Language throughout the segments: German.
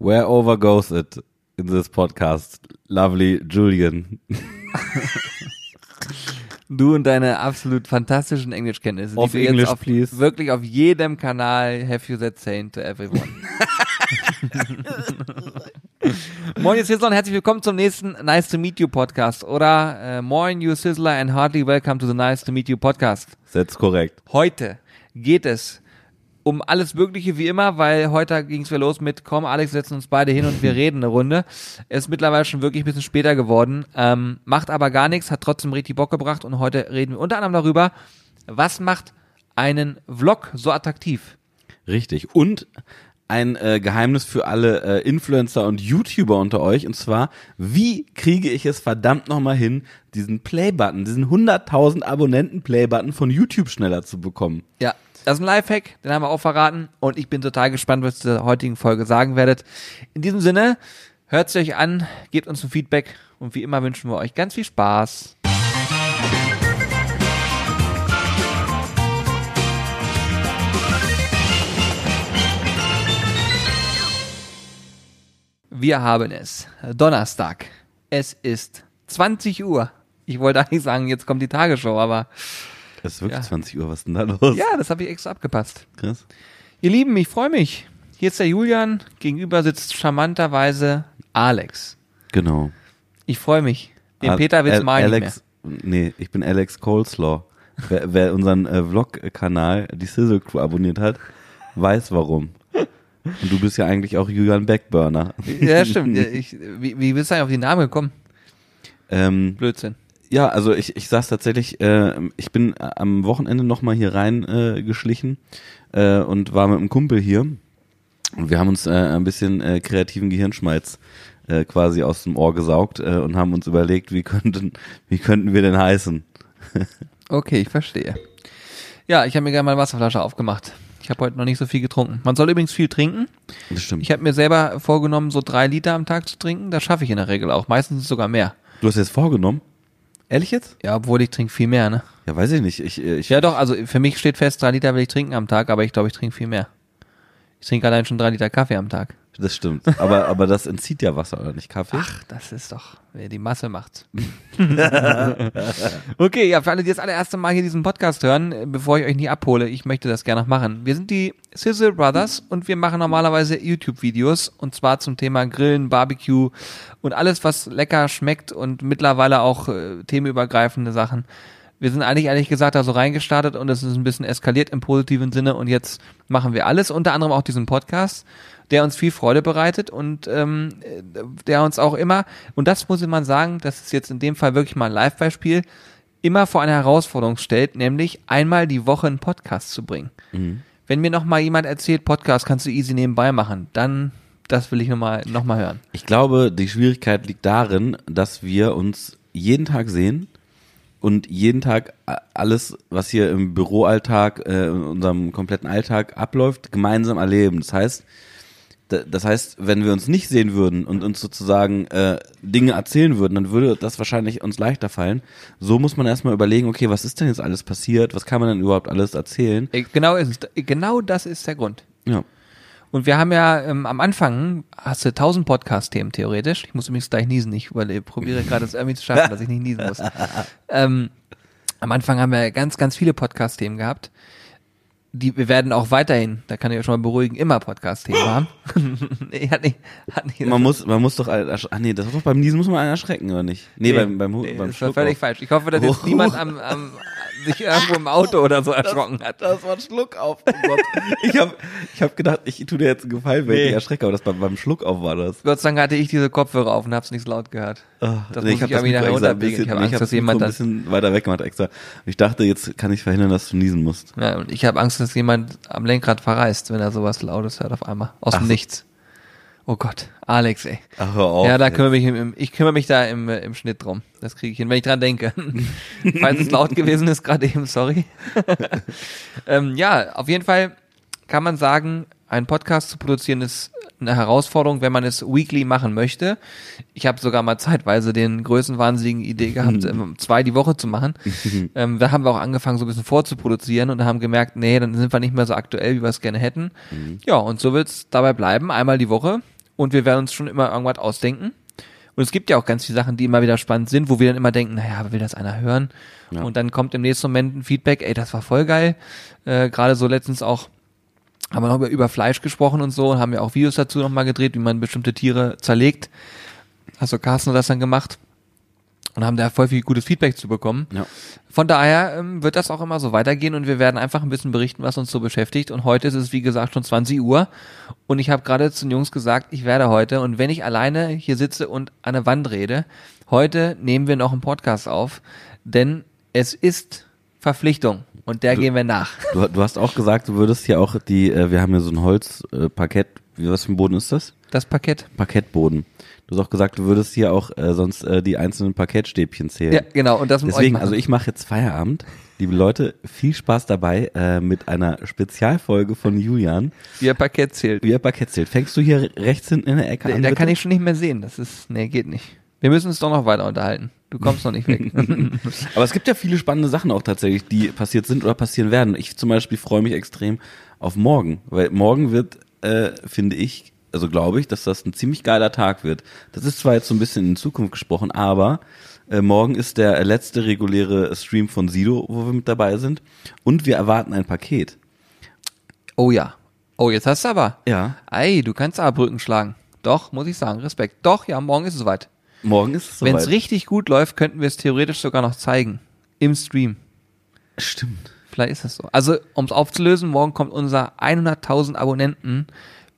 Wherever goes it in this podcast? Lovely Julian. Du und deine absolut fantastischen Englischkenntnisse, Auf jetzt auf, please. wirklich auf jedem Kanal have you that saying to everyone. moin, ihr Sizzler und herzlich willkommen zum nächsten Nice to Meet You Podcast. Oder äh, moin, you Sizzler and heartily welcome to the Nice to Meet You Podcast. Setz korrekt. Heute geht es um alles Mögliche wie immer, weil heute ging es wieder los mit, komm Alex, setzen uns beide hin und wir reden eine Runde. Es ist mittlerweile schon wirklich ein bisschen später geworden, ähm, macht aber gar nichts, hat trotzdem richtig Bock gebracht und heute reden wir unter anderem darüber, was macht einen Vlog so attraktiv? Richtig. Und ein äh, Geheimnis für alle äh, Influencer und YouTuber unter euch. Und zwar, wie kriege ich es verdammt nochmal hin, diesen Play-Button, diesen 100.000 Abonnenten-Play-Button von YouTube schneller zu bekommen? Ja, das ist ein Lifehack, den haben wir auch verraten und ich bin total gespannt, was ihr der heutigen Folge sagen werdet. In diesem Sinne, hört es euch an, gebt uns ein Feedback und wie immer wünschen wir euch ganz viel Spaß. Wir haben es. Donnerstag. Es ist 20 Uhr. Ich wollte eigentlich sagen, jetzt kommt die Tagesschau, aber Es ist wirklich Ja. 20 Uhr, was ist denn da los? ja, das habe ich extra abgepasst. Krass. Ihr Lieben, ich freue mich. Hier ist der Julian, gegenüber sitzt charmanterweise Alex. Genau. Ich freue mich. Den Al- Peter Al- mal nicht mehr. Alex, nee, ich bin Alex Coleslaw. wer, wer unseren äh, Vlog-Kanal, die Sizzle Crew, abonniert hat, weiß warum. Und du bist ja eigentlich auch Julian Backburner. Ja, stimmt. Ich, wie, wie bist du eigentlich auf den Namen gekommen? Ähm, Blödsinn. Ja, also ich, ich saß tatsächlich, äh, ich bin am Wochenende nochmal hier rein äh, geschlichen äh, und war mit einem Kumpel hier. Und wir haben uns äh, ein bisschen äh, kreativen Gehirnschmalz äh, quasi aus dem Ohr gesaugt äh, und haben uns überlegt, wie könnten, wie könnten wir denn heißen? Okay, ich verstehe. Ja, ich habe mir gerne mal eine Wasserflasche aufgemacht. Ich habe heute noch nicht so viel getrunken. Man soll übrigens viel trinken. Das stimmt. Ich habe mir selber vorgenommen, so drei Liter am Tag zu trinken. Das schaffe ich in der Regel auch. Meistens sogar mehr. Du hast jetzt vorgenommen? Ehrlich jetzt? Ja, obwohl ich trinke viel mehr, ne? Ja, weiß ich nicht. Ich, äh, ich, Ja, doch, also für mich steht fest, drei Liter will ich trinken am Tag, aber ich glaube, ich trinke viel mehr. Ich trinke allein schon drei Liter Kaffee am Tag. Das stimmt. Aber, aber das entzieht ja Wasser, oder nicht Kaffee? Ach, das ist doch, wer die Masse macht. okay, ja, für alle, die das allererste Mal hier diesen Podcast hören, äh, bevor ich euch nie abhole, ich möchte das gerne noch machen. Wir sind die Sizzle Brothers und wir machen normalerweise YouTube-Videos und zwar zum Thema Grillen, Barbecue und alles, was lecker schmeckt und mittlerweile auch äh, themenübergreifende Sachen. Wir sind eigentlich ehrlich gesagt da so reingestartet und es ist ein bisschen eskaliert im positiven Sinne und jetzt machen wir alles, unter anderem auch diesen Podcast, der uns viel Freude bereitet und ähm, äh, der uns auch immer, und das muss man sagen, das ist jetzt in dem Fall wirklich mal ein Live-Beispiel, immer vor eine Herausforderung stellt, nämlich einmal die Woche einen Podcast zu bringen. Wenn mir noch mal jemand erzählt, Podcast kannst du easy nebenbei machen, dann das will ich noch mal, noch mal hören. Ich glaube, die Schwierigkeit liegt darin, dass wir uns jeden Tag sehen und jeden Tag a- alles, was hier im Büroalltag, äh, in unserem kompletten Alltag abläuft, gemeinsam erleben. Das heißt, das heißt, wenn wir uns nicht sehen würden und uns sozusagen äh, Dinge erzählen würden, dann würde das wahrscheinlich uns leichter fallen. So muss man erstmal überlegen, okay, was ist denn jetzt alles passiert? Was kann man denn überhaupt alles erzählen? Äh, Genau, ist, es- genau das ist der Grund. Ja. Und wir haben ja ähm, am Anfang, hast du tausend Podcast-Themen theoretisch. Ich muss übrigens gleich niesen. Ich überle- probiere gerade es irgendwie zu schaffen, dass ich nicht niesen muss. Ähm, am Anfang haben wir ganz, ganz viele Podcast-Themen gehabt. Die, wir werden auch weiterhin, da kann ich euch schon mal beruhigen, immer Podcast-Themen haben. nee, hat nicht, hat nicht, Man muss, man muss doch, ach nee, das war doch beim Niesen muss man einen erschrecken, oder nicht? Nee, beim, beim, Hu- nee, beim das war völlig falsch. Ich hoffe, dass jetzt Oh. niemand am, am, sich irgendwo im Auto oder so erschrocken hat. Das war ein Schluck auf. Oh. Ich habe ich hab gedacht, ich tue dir jetzt einen Gefallen, wenn ich Nee. dich erschrecke, aber das beim, beim Schluck auf war das. Gott sei Dank hatte ich diese Kopfhörer auf und hab's nicht so laut gehört. Das muss ich hab irgendwie nachher Mikro extra ein runterbiegen. bisschen- Ich habe nee, Angst, dass das Mikro jemand ein das bisschen weiter weg gemacht extra. Ich dachte, jetzt kann ich verhindern, dass du niesen musst. Ja, und ich habe Angst, dass jemand am Lenkrad verreist, wenn er sowas Lautes hört auf einmal. Aus Ach dem. Nichts. Oh Gott, Alex, ey. Ach, hör auf. ja, da kümmere mich im, im, ich kümmere mich da im, äh, im Schnitt drum. Das kriege ich hin, wenn ich dran denke. Falls es laut gewesen ist, gerade eben, sorry. ähm, ja, auf jeden Fall kann man sagen, einen Podcast zu produzieren ist eine Herausforderung, wenn man es weekly machen möchte. Ich habe sogar mal zeitweise den größenwahnsinnigen Idee gehabt, ähm, zwei die Woche zu machen. ähm, da haben wir auch angefangen, so ein bisschen vorzuproduzieren und haben gemerkt, nee, dann sind wir nicht mehr so aktuell, wie wir es gerne hätten. Ja, und so wird es dabei bleiben, einmal die Woche. Und wir werden uns schon immer irgendwas ausdenken. Und es gibt ja auch ganz viele Sachen, die immer wieder spannend sind, wo wir dann immer denken, naja, will das einer hören? Ja. Und dann kommt im nächsten Moment ein Feedback, ey, das war voll geil. Äh, Gerade so letztens auch haben wir noch über, über Fleisch gesprochen und so und haben ja auch Videos dazu nochmal gedreht, wie man bestimmte Tiere zerlegt. Hast du Carsten das dann gemacht? Und haben da voll viel gutes Feedback zu bekommen. Ja. Von daher ähm, wird das auch immer so weitergehen und wir werden einfach ein bisschen berichten, was uns so beschäftigt. Und heute ist es, wie gesagt, schon 20 Uhr. Und ich habe gerade zu den Jungs gesagt, ich werde heute, und wenn ich alleine hier sitze und an der Wand rede, heute nehmen wir noch einen Podcast auf, denn es ist Verpflichtung und der Du- gehen wir nach. Du, du hast auch gesagt, du würdest hier auch die, äh, wir haben hier so ein Holzparkett, äh, was für ein Boden ist das? Das Parkett. Parkettboden. Du hast auch gesagt, du würdest hier auch äh, sonst äh, die einzelnen Parkettstäbchen zählen. Ja, genau. Und das Deswegen, also ich mache jetzt Feierabend. Liebe Leute, viel Spaß dabei äh, mit einer Spezialfolge von Julian, wie er Parkett zählt. wie er Parkett zählt. Fängst du hier rechts hinten in der Ecke Da, an? da bitte? kann ich schon nicht mehr sehen. Das ist, nee, geht nicht. Wir müssen uns doch noch weiter unterhalten. Du kommst noch nicht weg. Aber es gibt ja viele spannende Sachen auch tatsächlich, die passiert sind oder passieren werden. Ich zum Beispiel freue mich extrem auf morgen, weil morgen wird, äh, finde ich, also glaube ich, dass das ein ziemlich geiler Tag wird. Das ist zwar jetzt so ein bisschen in Zukunft gesprochen, aber äh, morgen ist der letzte reguläre Stream von Sido, wo wir mit dabei sind. Und wir erwarten ein Paket. oh ja. Oh, jetzt hast du aber. Ja. Ei, du kannst aber Brücken schlagen. Doch, muss ich sagen, Respekt. Doch, ja, morgen ist es soweit. Morgen ist es Wenn soweit. es richtig gut läuft, könnten wir es theoretisch sogar noch zeigen. Im Stream. Stimmt. Vielleicht ist das so. Also, um es aufzulösen, morgen kommt unser 100.000 Abonnenten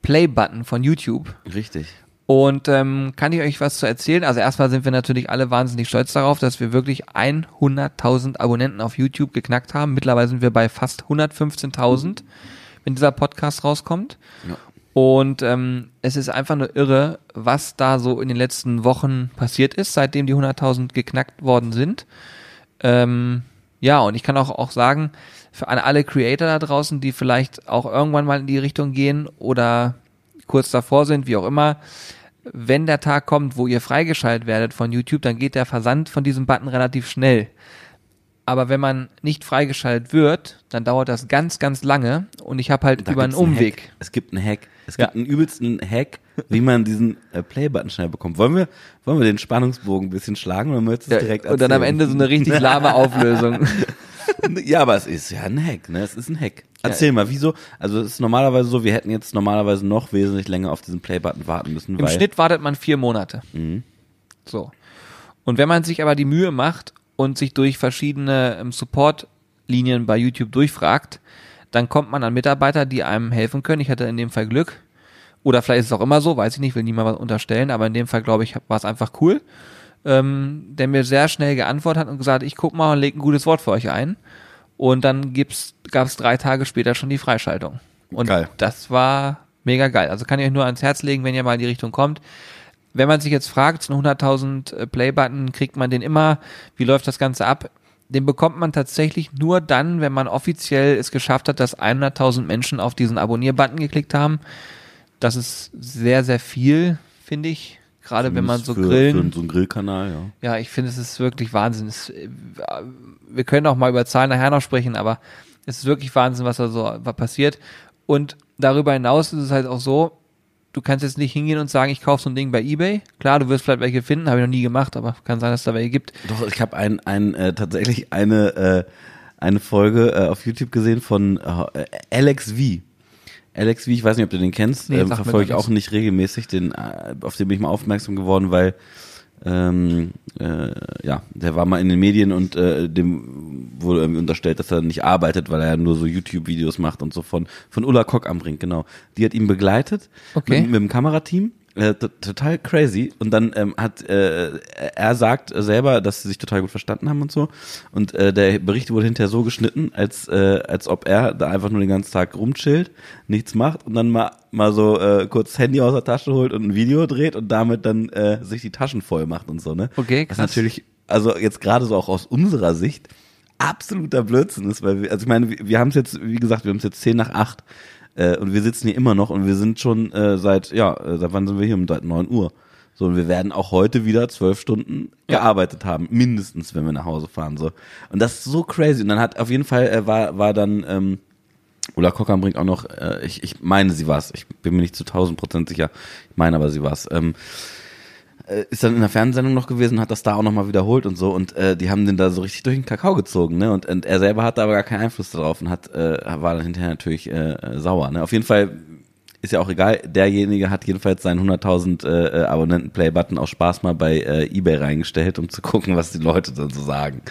Play-Button von YouTube. Richtig. Und ähm, kann ich euch was zu erzählen? Also erstmal sind wir natürlich alle wahnsinnig stolz darauf, dass wir wirklich 100.000 Abonnenten auf YouTube geknackt haben. Mittlerweile sind wir bei fast 115.000, wenn dieser Podcast rauskommt. Ja. Und ähm, es ist einfach nur irre, was da so in den letzten Wochen passiert ist, seitdem die 100.000 geknackt worden sind. Ähm, ja, und ich kann auch, auch sagen, für alle Creator da draußen, die vielleicht auch irgendwann mal in die Richtung gehen oder kurz davor sind, wie auch immer, wenn der Tag kommt, wo ihr freigeschaltet werdet von YouTube, dann geht der Versand von diesem Button relativ schnell. Aber wenn man nicht freigeschaltet wird, dann dauert das ganz, ganz lange und ich habe halt Da über einen Umweg. Hack. Es gibt einen Hack. Es Ja. gibt einen übelsten Hack, wie man diesen äh, Play-Button schnell bekommt. Wollen wir, wollen wir den Spannungsbogen ein bisschen schlagen oder möchtest du es direkt und dann am erzählen? Ende so eine richtig lahme Auflösung. Ja, aber es ist ja ein Hack, ne? Es ist ein Hack. Erzähl mal, wieso? Also es ist normalerweise so, wir hätten jetzt normalerweise noch wesentlich länger auf diesen Play-Button warten müssen, Im Schnitt wartet man vier Monate. Mhm. So. Und wenn man sich aber die Mühe macht und sich durch verschiedene ähm, Support-Linien bei YouTube durchfragt, dann kommt man an Mitarbeiter, die einem helfen können. Ich hatte in dem Fall Glück. Oder vielleicht ist es auch immer so, weiß ich nicht, will niemand was unterstellen, aber in dem Fall, glaube ich, war es einfach cool. Ähm, der mir sehr schnell geantwortet hat und gesagt, ich guck mal und leg ein gutes Wort für euch ein. Und dann gab es drei Tage später schon die Freischaltung. Und Geil. das war mega geil. Also kann ich euch nur ans Herz legen, wenn ihr mal in die Richtung kommt. Wenn man sich jetzt fragt, so einen 100.000 äh, Play-Button, kriegt man den immer? Wie läuft das Ganze ab? Den bekommt man tatsächlich nur dann, wenn man offiziell es geschafft hat, dass 100.000 Menschen auf diesen Abonnier-Button geklickt haben. Das ist sehr, sehr viel, finde ich. Gerade wenn man so für, grillen. Für so einen Grillkanal, ja. Ja, ich finde, es ist wirklich Wahnsinn. Es, äh, wir können auch mal über Zahlen nachher noch sprechen, aber es ist wirklich Wahnsinn, was da so passiert. Und darüber hinaus ist es halt auch so, du kannst jetzt nicht hingehen und sagen, ich kaufe so ein Ding bei Ebay. Klar, du wirst vielleicht welche finden, habe ich noch nie gemacht, aber kann sein, dass es da welche gibt. Doch, ich habe ein, ein, äh, tatsächlich eine, äh, eine Folge äh, auf YouTube gesehen von äh, Alex V. Alex V, ich weiß nicht, ob du den kennst, Nee, ähm, verfolge ich auch nicht regelmäßig, den, äh, auf den bin ich mal aufmerksam geworden, weil ähm, äh, ja, der war mal in den Medien und äh, dem wurde irgendwie unterstellt, dass er nicht arbeitet, weil er nur so YouTube-Videos macht und so von von Ulla Kock am Brink, genau. Die hat ihn begleitet Okay. mit, mit dem Kamerateam. Äh, total crazy. Und dann ähm, hat äh, er sagt selber, dass sie sich total gut verstanden haben und so. Und äh, der Bericht wurde hinterher so geschnitten, als äh, als ob er da einfach nur den ganzen Tag rumchillt, nichts macht und dann mal mal so äh, kurz das Handy aus der Tasche holt und ein Video dreht und damit dann äh, sich die Taschen voll macht und so, ne? Okay, Was krass. natürlich, also jetzt gerade so auch aus unserer Sicht absoluter Blödsinn ist, weil wir, also ich meine, wir, wir haben es jetzt, wie gesagt, wir haben es jetzt 10 nach 8 äh, und wir sitzen hier immer noch und wir sind schon äh, seit, ja, äh, seit wann sind wir hier? Um seit 9 Uhr. So, und wir werden auch heute wieder zwölf Stunden Ja. gearbeitet haben, mindestens, wenn wir nach Hause fahren. so Und das ist so crazy. Und dann hat auf jeden Fall äh, war, war dann ähm, Ulla Kockern bringt auch noch, äh, ich, ich meine, sie war's. Ich bin mir nicht zu 1000 Prozent sicher. Ich meine aber, sie war's. Ähm, äh, ist dann in der Fernsehsendung noch gewesen, hat das da auch nochmal wiederholt und so und äh, die haben den da so richtig durch den Kakao gezogen, ne? Und, und er selber hatte aber gar keinen Einfluss darauf und hat äh, war dann hinterher natürlich äh, sauer, ne? Auf jeden Fall ist ja auch egal, derjenige hat jedenfalls seinen 100.000 äh, äh, Abonnenten-Play-Button aus Spaß mal bei äh, eBay reingestellt, um zu gucken, was die Leute dann so sagen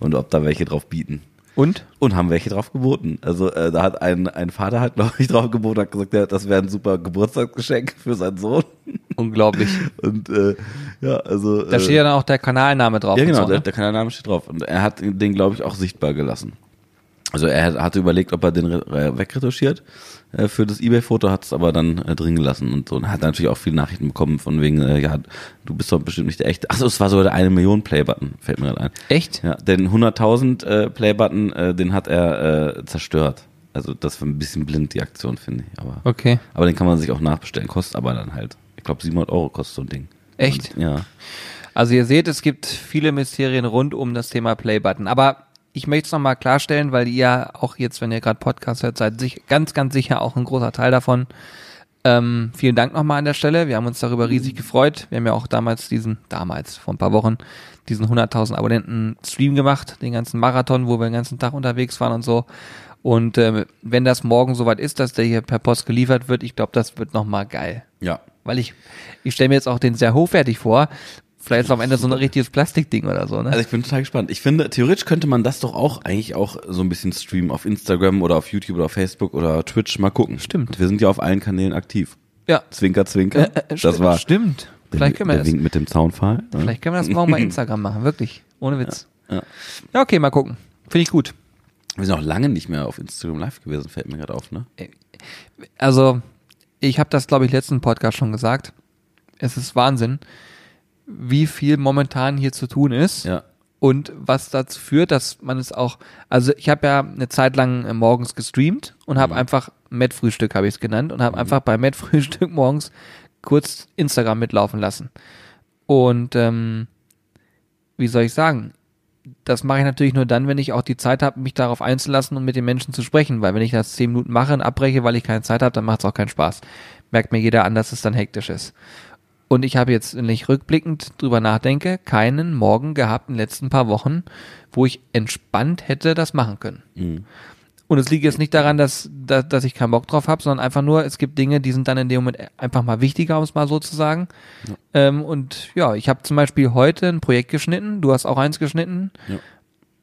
und ob da welche drauf bieten. Und? Und haben welche drauf geboten. Also äh, da hat ein, ein Vater halt, glaube ich, drauf geboten, hat gesagt, ja, das wäre ein super Geburtstagsgeschenk für seinen Sohn. Unglaublich. Und äh, ja, also. Da steht ja dann auch der Kanalname drauf. Ja, genau, so, der, ne? der Kanalname steht drauf. Und er hat den, glaube ich, auch sichtbar gelassen. Also er hatte überlegt, ob er den äh, wegretuschiert äh, für das Ebay-Foto, hat es aber dann äh, drin gelassen und so. Und hat natürlich auch viele Nachrichten bekommen von wegen, äh, ja, du bist doch bestimmt nicht der echte. Achso, es war sogar der eine Million Play-Button, fällt mir gerade ein. Echt? Ja, den 100.000 äh, Play-Button, äh, den hat er äh, zerstört. Also das war ein bisschen blind, die Aktion, finde ich. Aber, Okay. aber den kann man sich auch nachbestellen, kostet aber dann halt, ich glaube 700 Euro kostet so ein Ding. Echt? Und, ja. Also ihr seht, es gibt viele Mysterien rund um das Thema Playbutton. Aber ich möchte es nochmal klarstellen, weil ihr auch jetzt, wenn ihr gerade Podcast hört, seid sich ganz, ganz sicher auch ein großer Teil davon. Ähm, vielen Dank nochmal an der Stelle. Wir haben uns darüber riesig gefreut. Wir haben ja auch damals diesen, damals, vor ein paar Wochen, diesen 100.000 Abonnenten Stream gemacht, den ganzen Marathon, wo wir den ganzen Tag unterwegs waren und so. Und ähm, wenn das morgen soweit ist, dass der hier per Post geliefert wird, ich glaube, das wird nochmal geil. Ja. Weil ich, ich stelle mir jetzt auch den sehr hochwertig vor. Vielleicht ist am Ende so ein richtiges Plastikding oder so, ne? Also ich bin total gespannt. Ich finde, theoretisch könnte man das doch auch eigentlich auch so ein bisschen streamen auf Instagram oder auf YouTube oder auf Facebook oder Twitch. Mal gucken. Stimmt. Wir sind ja auf allen Kanälen aktiv. ja. Zwinker, zwinker. Äh, äh, das sti- war Stimmt. Vielleicht können wir der das. Wink mit dem Zaunpfahl. ne? Vielleicht können wir das morgen bei Instagram machen, wirklich. Ohne Witz. Ja. Ja, okay, mal gucken. Finde ich gut. Wir sind auch lange nicht mehr auf Instagram live gewesen, fällt mir gerade auf, ne? Also, ich habe das, glaube ich, letzten Podcast schon gesagt. Es ist Wahnsinn, wie viel momentan hier zu tun ist. Ja. Und was dazu führt, dass man es auch, also ich habe ja eine Zeit lang äh, morgens gestreamt und habe einfach Met-Frühstück, habe ich es genannt, und habe einfach bei Met-Frühstück morgens kurz Instagram mitlaufen lassen. Und ähm, wie soll ich sagen, das mache ich natürlich nur dann, wenn ich auch die Zeit habe, mich darauf einzulassen und mit den Menschen zu sprechen, weil wenn ich das zehn Minuten mache und abbreche, weil ich keine Zeit habe, dann macht es auch keinen Spaß. Merkt mir jeder an, dass es dann hektisch ist. Und ich habe jetzt, wenn ich rückblickend drüber nachdenke, keinen Morgen gehabt in den letzten paar Wochen, wo ich entspannt hätte das machen können. Mhm. Und es liegt jetzt nicht daran, dass, dass, dass ich keinen Bock drauf habe, sondern einfach nur, es gibt Dinge, die sind dann in dem Moment einfach mal wichtiger, um es mal so zu sagen. Ähm, und ja, ich habe zum Beispiel heute ein Projekt geschnitten, du hast auch eins geschnitten. Ja.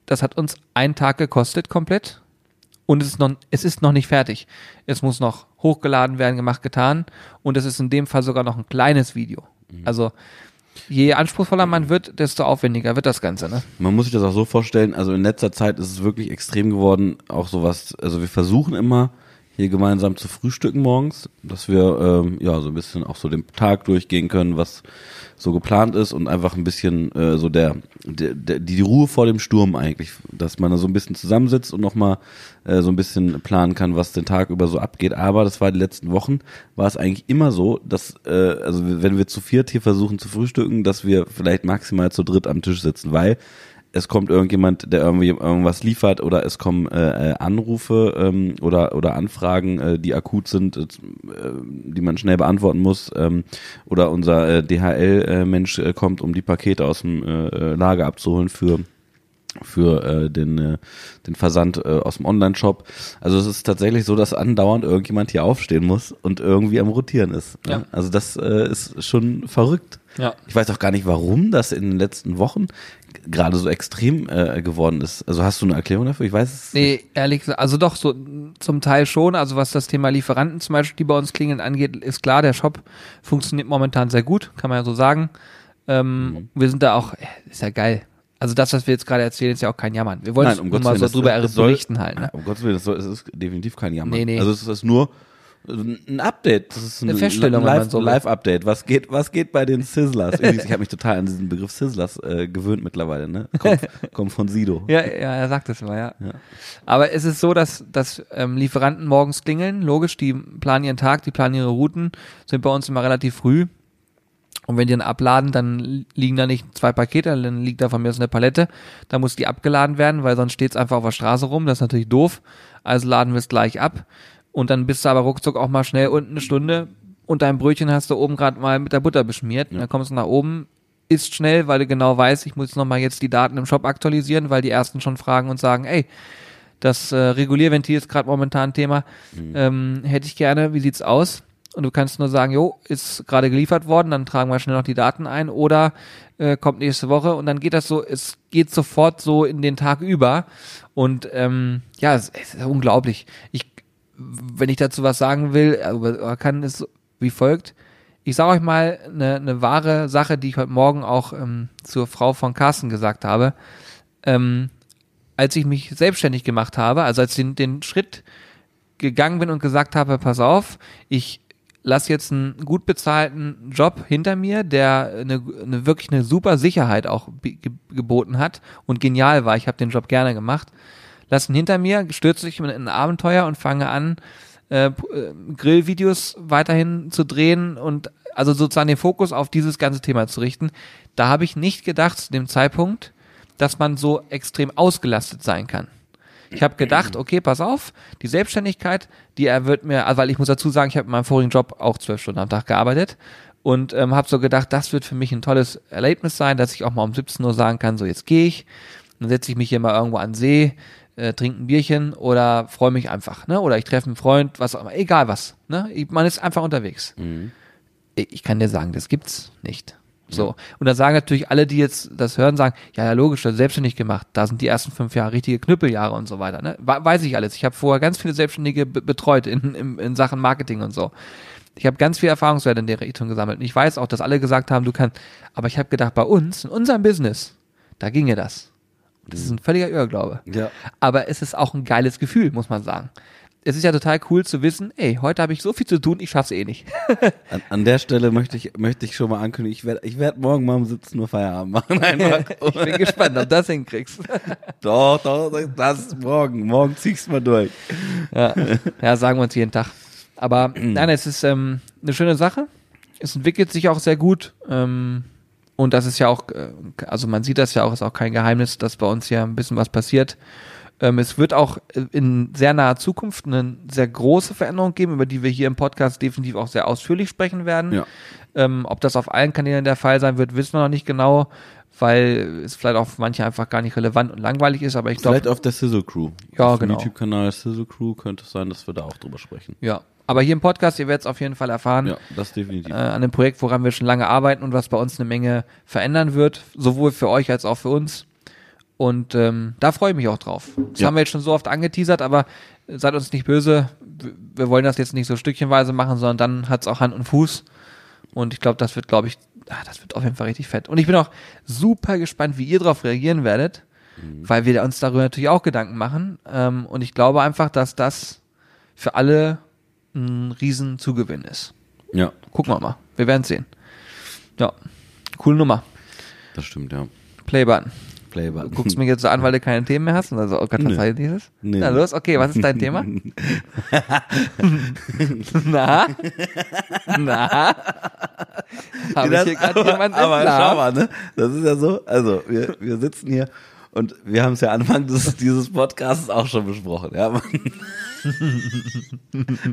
Das hat uns einen Tag gekostet komplett. Und es ist noch, es ist noch nicht fertig. Es muss noch hochgeladen werden, gemacht, getan. Und es ist in dem Fall sogar noch ein kleines Video. Also, je anspruchsvoller man wird, desto aufwendiger wird das Ganze, ne? Man muss sich das auch so vorstellen, also in letzter Zeit ist es wirklich extrem geworden, auch sowas, also wir versuchen immer hier gemeinsam zu frühstücken morgens, dass wir ähm, ja so ein bisschen auch so den Tag durchgehen können, was so geplant ist und einfach ein bisschen äh, so der, der, der die Ruhe vor dem Sturm eigentlich, dass man da so ein bisschen zusammensitzt und nochmal äh, so ein bisschen planen kann, was den Tag über so abgeht. Aber das war die letzten Wochen, war es eigentlich immer so, dass, äh, also wenn wir zu viert hier versuchen zu frühstücken, dass wir vielleicht maximal zu dritt am Tisch sitzen, weil es kommt irgendjemand, der irgendwie irgendwas liefert oder es kommen äh, äh, Anrufe ähm, oder oder Anfragen, äh, die akut sind, äh, die man schnell beantworten muss ähm, oder unser äh, DHL-Mensch äh, kommt, um die Pakete aus dem äh, äh, Lager abzuholen für für äh, den, äh, den Versand äh, aus dem Online-Shop. Also es ist tatsächlich so, dass andauernd irgendjemand hier aufstehen muss und irgendwie am Rotieren ist. ne? Ja. Also das äh, ist schon verrückt. Ja. Ich weiß auch gar nicht, warum das in den letzten Wochen gerade so extrem äh, geworden ist. Also hast du eine Erklärung dafür? Ich weiß es. Nee, ehrlich gesagt, also doch, so zum Teil schon. Also was das Thema Lieferanten zum Beispiel, die bei uns klingeln, angeht, ist klar, der Shop funktioniert momentan sehr gut, kann man ja so sagen. Ähm, Wir sind da auch, ist ja geil. Also das, was wir jetzt gerade erzählen, ist ja auch kein Jammern. Wir wollen Nein, um nur Gottes mal Willen, so drüber soll- berichten halt. Ne? Um Gottes Willen, das soll, es ist definitiv kein Jammer. Nee, nee. Also es ist nur ein Update. Das ist Eine Feststellung, wenn Live, man so. Live-Update. Was geht, was geht bei den Sizzlers? Übrigens, ich habe mich total an diesen Begriff Sizzlers äh, gewöhnt mittlerweile. Ne? Kommt, kommt von Sido. Ja, ja, er sagt es immer, ja. Ja. Aber es ist so, dass, dass ähm, Lieferanten morgens klingeln. Logisch, die planen ihren Tag, die planen ihre Routen, sind bei uns immer relativ früh. Und wenn die dann abladen, dann liegen da nicht zwei Pakete, dann liegt da von mir so eine Palette. Da muss die abgeladen werden, weil sonst steht's einfach auf der Straße rum. Das ist natürlich doof. Also laden wir es gleich ab. Und dann bist du aber ruckzuck auch mal schnell unten eine Stunde und dein Brötchen hast du oben gerade mal mit der Butter beschmiert. Und dann kommst du nach oben, isst schnell, weil du genau weißt, ich muss nochmal jetzt die Daten im Shop aktualisieren, weil die ersten schon fragen und sagen, ey, das äh, Regulierventil ist gerade momentan Thema. Ähm, hätte ich gerne, wie sieht's aus? Und du kannst nur sagen, jo, ist gerade geliefert worden, dann tragen wir schnell noch die Daten ein oder äh, kommt nächste Woche und dann geht das so, es geht sofort so in den Tag über. Und ähm, ja, es, es ist unglaublich. Ich, wenn ich dazu was sagen will, kann es wie folgt. Ich sage euch mal eine, eine wahre Sache, die ich heute Morgen auch ähm, zur Frau von Carsten gesagt habe. Ähm, als ich mich selbstständig gemacht habe, also als ich den, den Schritt gegangen bin und gesagt habe, pass auf, ich lasse jetzt einen gut bezahlten Job hinter mir, der eine, eine wirklich eine super Sicherheit auch ge geboten hat und genial war. Ich habe den Job gerne gemacht. Lass ihn hinter mir, stürze mich in ein Abenteuer und fange an, äh, äh, Grillvideos weiterhin zu drehen und also sozusagen den Fokus auf dieses ganze Thema zu richten. Da habe ich nicht gedacht zu dem Zeitpunkt, dass man so extrem ausgelastet sein kann. Ich habe gedacht, okay, pass auf, die Selbstständigkeit, die er wird mir, also weil ich muss dazu sagen, ich habe in meinem vorigen Job auch zwölf Stunden am Tag gearbeitet und ähm, habe so gedacht, das wird für mich ein tolles Erlebnis sein, dass ich auch mal um 17 Uhr sagen kann, so jetzt gehe ich, dann setze ich mich hier mal irgendwo an See, äh, trinke ein Bierchen oder freue mich einfach, ne? Oder ich treffe einen Freund, was auch immer, egal was, ne? Ich, man ist einfach unterwegs. Ich, ich kann dir sagen, das gibt's nicht. So. Und da sagen natürlich alle, die jetzt das hören, sagen, ja, ja, logisch, das selbstständig gemacht. Da sind die ersten fünf Jahre richtige Knüppeljahre und so weiter. Ne? We- Weiß ich alles. Ich habe vorher ganz viele Selbstständige be betreut in, in, in Sachen Marketing und so. Ich habe ganz viel Erfahrungswerte in der Richtung gesammelt. Und ich weiß auch, dass alle gesagt haben, du kannst, aber ich habe gedacht, bei uns, in unserem Business, da ginge das. Das ist ein völliger Irrglaube. Ja. Aber es ist auch ein geiles Gefühl, muss man sagen. Es ist ja total cool zu wissen, ey, heute habe ich so viel zu tun, ich schaff's eh nicht. An, an der Stelle möchte ich, möchte ich schon mal ankündigen, ich werde ich werd morgen mal um 17 Uhr Feierabend machen. Einfach. ich bin gespannt, ob du das hinkriegst. doch, doch, das ist morgen. Morgen ziehst du mal durch. Ja, ja sagen wir uns jeden Tag. Aber nein, es ist ähm, eine schöne Sache. Es entwickelt sich auch sehr gut. Ähm, und das ist ja auch, äh, also man sieht das ja auch, ist auch kein Geheimnis, dass bei uns hier ein bisschen was passiert. Ähm, es wird auch äh, in sehr naher Zukunft eine sehr große Veränderung geben, über die wir hier im Podcast definitiv auch sehr ausführlich sprechen werden. Ja. Ähm, ob das auf allen Kanälen der Fall sein wird, wissen wir noch nicht genau, weil es vielleicht auch für manche einfach gar nicht relevant und langweilig ist. Aber ich glaube, Vielleicht auf der Sizzle Crew. Ja, auf dem genau. YouTube-Kanal Sizzle Crew könnte es sein, dass wir da auch drüber sprechen. ja. Aber hier im Podcast, ihr werdet es auf jeden Fall erfahren. Ja, das definitiv. äh, an einem Projekt, woran wir schon lange arbeiten und was bei uns eine Menge verändern wird, sowohl für euch als auch für uns. Und ähm, da freue ich mich auch drauf. Das Ja. haben wir jetzt schon so oft angeteasert, aber seid uns nicht böse. Wir wollen das jetzt nicht so stückchenweise machen, sondern dann hat es auch Hand und Fuß. Und ich glaube, das wird, glaube ich, ah, das wird auf jeden Fall richtig fett. Und ich bin auch super gespannt, wie ihr darauf reagieren werdet, weil wir uns darüber natürlich auch Gedanken machen. Ähm, und ich glaube einfach, dass das für alle ein riesen Zugewinn ist. ja, Gucken wir mal. Wir werden sehen. Ja. Coole Nummer. das stimmt, ja. Playbutton. Playbar. Du guckst mich jetzt so an, weil du keine Themen mehr hast. Und also, oh Gott, was heißt dieses? Nee. Na los, okay, was ist dein Thema? Na? Na? Habe ich hier gerade jemanden aber schau mal, ne? Das ist ja so, also wir, wir sitzen hier und wir haben es ja Anfang des, dieses Podcasts auch schon besprochen, ja. Man,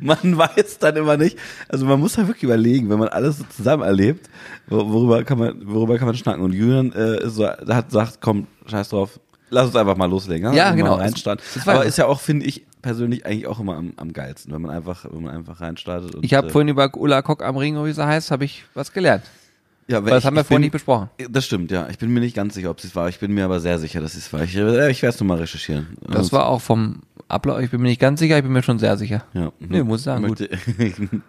man weiß dann immer nicht, also man muss halt wirklich überlegen, wenn man alles so zusammen erlebt, wo- worüber kann man, worüber kann man schnacken. Und Julian äh, so, hat sagt, komm, scheiß drauf, lass uns einfach mal loslegen. Ja, Einfach genau. Reinstarten. Das war Aber ist ja auch, finde ich, persönlich eigentlich auch immer am, am geilsten, wenn man einfach, wenn man einfach reinstartet. Und, Ich habe äh, vorhin über Ulla Kock am Ring, wie sie heißt, habe ich was gelernt. Ja, Weil das haben wir vorhin nicht besprochen. Das stimmt, ja. Ich bin mir nicht ganz sicher, ob es war. Ich bin mir aber sehr sicher, dass es war. Ich, äh, ich werde es nochmal recherchieren. Das war auch vom Ablauf, ich bin mir nicht ganz sicher, ich bin mir schon sehr sicher. Ja. Nee, muss ich sagen, gut. Möchte,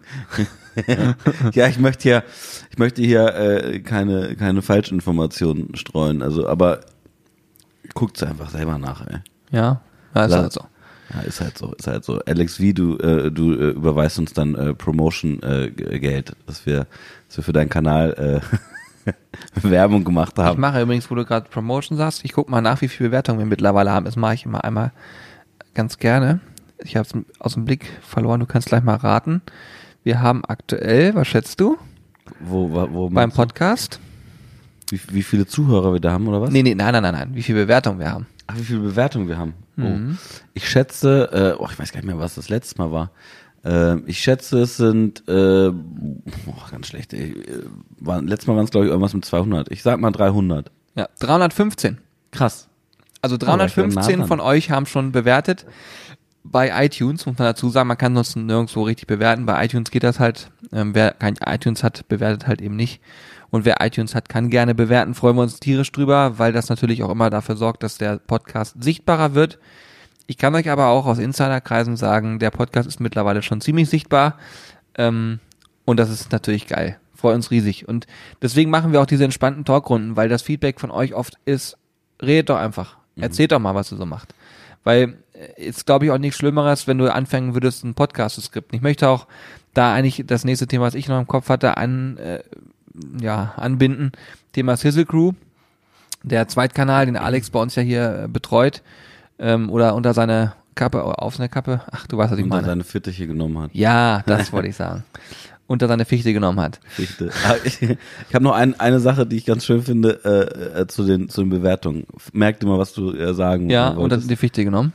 ja, ich möchte hier, ich möchte hier äh, keine, keine Falschinformationen streuen. Also, aber guckt's einfach selber nach, ey. Ja, ist halt so. Ja, ist halt so, ist halt so. Alex, wie du, äh, du äh, überweist uns dann äh, Promotion-Geld, dass wir, dass wir für deinen Kanal äh, Werbung gemacht Ich haben. mache übrigens, wo du gerade Promotion sagst, ich gucke mal nach, wie viele Bewertungen wir mittlerweile haben. Das mache ich immer einmal ganz gerne. Ich habe es aus dem Blick verloren, du kannst gleich mal raten. Wir haben aktuell, was schätzt du? Wo, wo, wo Beim? Podcast? wie, wie viele Zuhörer wir da haben, oder was? Nee, nee, nein, nein, nein, nein. Wie viel Bewertung wir haben. Ach, wie viele Bewertungen wir haben. Oh. Mhm. Ich schätze, äh, oh, ich weiß gar nicht mehr, was das letzte Mal war. Äh, ich schätze, es sind, äh, oh, ganz schlecht, ey. Äh, War, letztes Mal waren es, glaube ich, irgendwas mit 200. Ich sag mal 300. Ja, 315. Krass. Also Oh, da ist ja nah 315 dran. von euch haben schon bewertet. Bei iTunes muss man dazu sagen, man kann sonst nirgendwo richtig bewerten. Bei iTunes geht das halt. Ähm, wer kein iTunes hat, bewertet halt eben nicht. Und wer iTunes hat, kann gerne bewerten. Freuen wir uns tierisch drüber, weil das natürlich auch immer dafür sorgt, dass der Podcast sichtbarer wird. Ich kann euch aber auch aus Insiderkreisen sagen, der Podcast ist mittlerweile schon ziemlich sichtbar. Ähm, und das ist natürlich geil. Freut uns riesig. Und deswegen machen wir auch diese entspannten Talkrunden, weil das Feedback von euch oft ist, redet doch einfach. Erzählt doch mal, was ihr so macht. Weil äh, ist, glaube ich, auch nichts Schlimmeres, wenn du anfangen würdest, einen Podcast zu skripten. Ich möchte auch da eigentlich das nächste Thema, was ich noch im Kopf hatte, an, äh, ja, anbinden. Thema Sizzle Crew. Der Zweitkanal, den Alex bei uns ja hier äh, betreut. Ähm, oder unter seine Kappe, auf seine Kappe. Ach, du weißt, was ich meine. seine Fittiche genommen hat. Ja, das wollte ich sagen. Unter seine Fichte genommen hat. Fichte. Ah, ich ich habe noch ein, eine Sache, die ich ganz schön finde äh, äh, zu den zu den Bewertungen. Merk dir mal, was du äh, sagen Ja, unter wolltest. die Fichte genommen.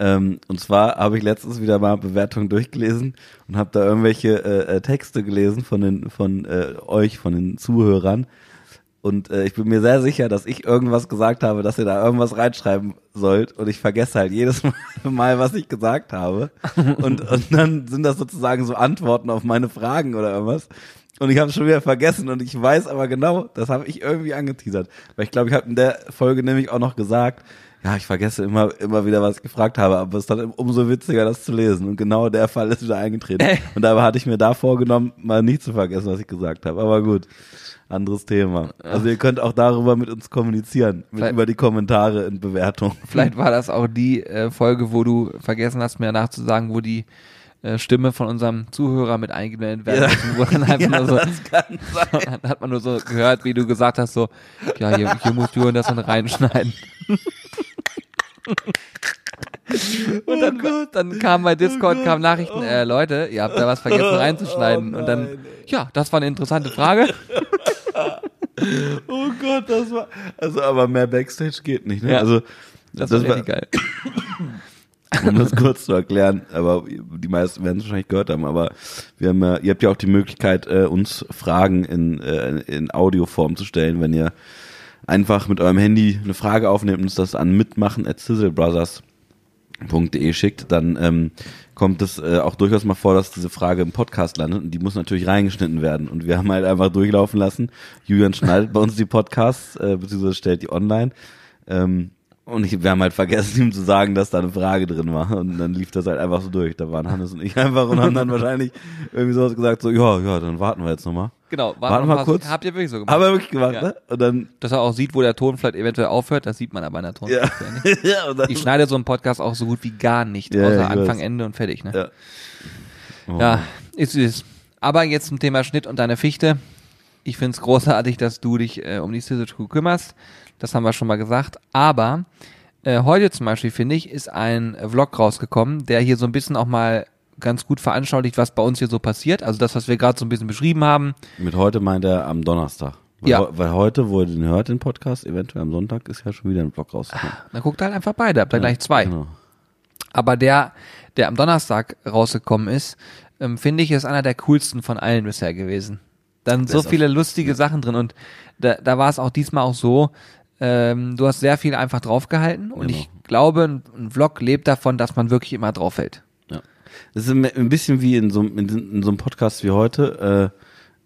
Ähm, und zwar habe ich letztens wieder mal Bewertungen durchgelesen und habe da irgendwelche äh, äh, Texte gelesen von den von äh, euch, von den Zuhörern. Und äh, ich bin mir sehr sicher, dass ich irgendwas gesagt habe, dass ihr da irgendwas reinschreiben sollt. Und ich vergesse halt jedes Mal, was ich gesagt habe. Und, und dann sind das sozusagen so Antworten auf meine Fragen oder irgendwas. Und ich habe es schon wieder vergessen und ich weiß aber genau, das habe ich irgendwie angeteasert. Weil ich glaube, ich habe in der Folge nämlich auch noch gesagt, ja, ich vergesse immer, immer wieder, was ich gefragt habe, aber es ist dann umso witziger, das zu lesen. Und genau der Fall ist wieder eingetreten. Und dabei hatte ich mir da vorgenommen, mal nicht zu vergessen, was ich gesagt habe. Aber gut, anderes Thema. Also ihr könnt auch darüber mit uns kommunizieren, mit, über die Kommentare in Bewertungen. Vielleicht war das auch die äh, Folge, wo du vergessen hast, mir nachzusagen, wo die äh, Stimme von unserem Zuhörer mit eingeblendet werden Ja. einfach nur so, das kann sein. dann hat man nur so gehört, wie du gesagt hast, so, ja, hier, hier musst du das dann reinschneiden. Und dann, dann kam bei Discord kam Nachrichten, äh, Leute, ihr habt da was vergessen reinzuschneiden. Und dann, ja, das war eine interessante Frage. Oh Gott, das war. Also, aber mehr Backstage geht nicht, ne? Ja. Also, Das, das war war, richtig geil. um das kurz zu erklären, aber die meisten werden es wahrscheinlich gehört haben, aber wir haben ja, ihr habt ja auch die Möglichkeit, äh, uns Fragen in, äh, in Audioform zu stellen, wenn ihr einfach mit eurem Handy eine Frage aufnehmt und uns das an mitmachen at sizzlebrothers.de schickt, dann ähm, kommt es äh, auch durchaus mal vor, dass diese Frage im Podcast landet und die muss natürlich reingeschnitten werden und wir haben halt einfach durchlaufen lassen. Julian schneidet bei uns die Podcasts, äh, beziehungsweise stellt die online. Ähm, und ich, wir haben halt vergessen, ihm zu sagen, dass da eine Frage drin war. Und dann lief das halt einfach so durch. Da waren Hannes und ich einfach und haben dann wahrscheinlich irgendwie sowas gesagt, so, ja, ja, dann warten wir jetzt nochmal. Genau, Warte noch mal kurz. Habt ihr wirklich so gemacht? Haben wir wirklich gemacht, Ja. ne? Und dann, Dass er auch sieht, wo der Ton vielleicht eventuell aufhört, das sieht man aber in der ja. Nicht. ja, dann, Ich schneide so einen Podcast auch so gut wie gar nicht, Ja, außer ja, Anfang, weiß. Ende und fertig. Ne? ja. Oh. Ja, ist es. Aber jetzt zum Thema Schnitt und deine Fichte. Ich finde es großartig, dass du dich äh, um die Sizzle kümmerst. Das haben wir schon mal gesagt. Aber äh, heute zum Beispiel, finde ich, ist ein Vlog rausgekommen, der hier so ein bisschen auch mal ganz gut veranschaulicht, was bei uns hier so passiert. Also das, was wir gerade so ein bisschen beschrieben haben. Mit heute meint er am Donnerstag. Weil, Ja. weil heute, wo ihr den hört, den Podcast, eventuell am Sonntag, ist ja schon wieder ein Vlog rausgekommen. Dann guckt halt einfach beide, habt ihr gleich zwei. Genau. Aber der, der am Donnerstag rausgekommen ist, ähm, finde ich, ist einer der coolsten von allen bisher gewesen. Dann so ist auch- viele lustige Sachen drin und da, da war es auch diesmal auch so, ähm, du hast sehr viel einfach draufgehalten und Genau. ich glaube, ein, ein Vlog lebt davon, dass man wirklich immer draufhält. Ja. Das ist ein bisschen wie in so, einem- in, in so einem Podcast wie heute. Äh,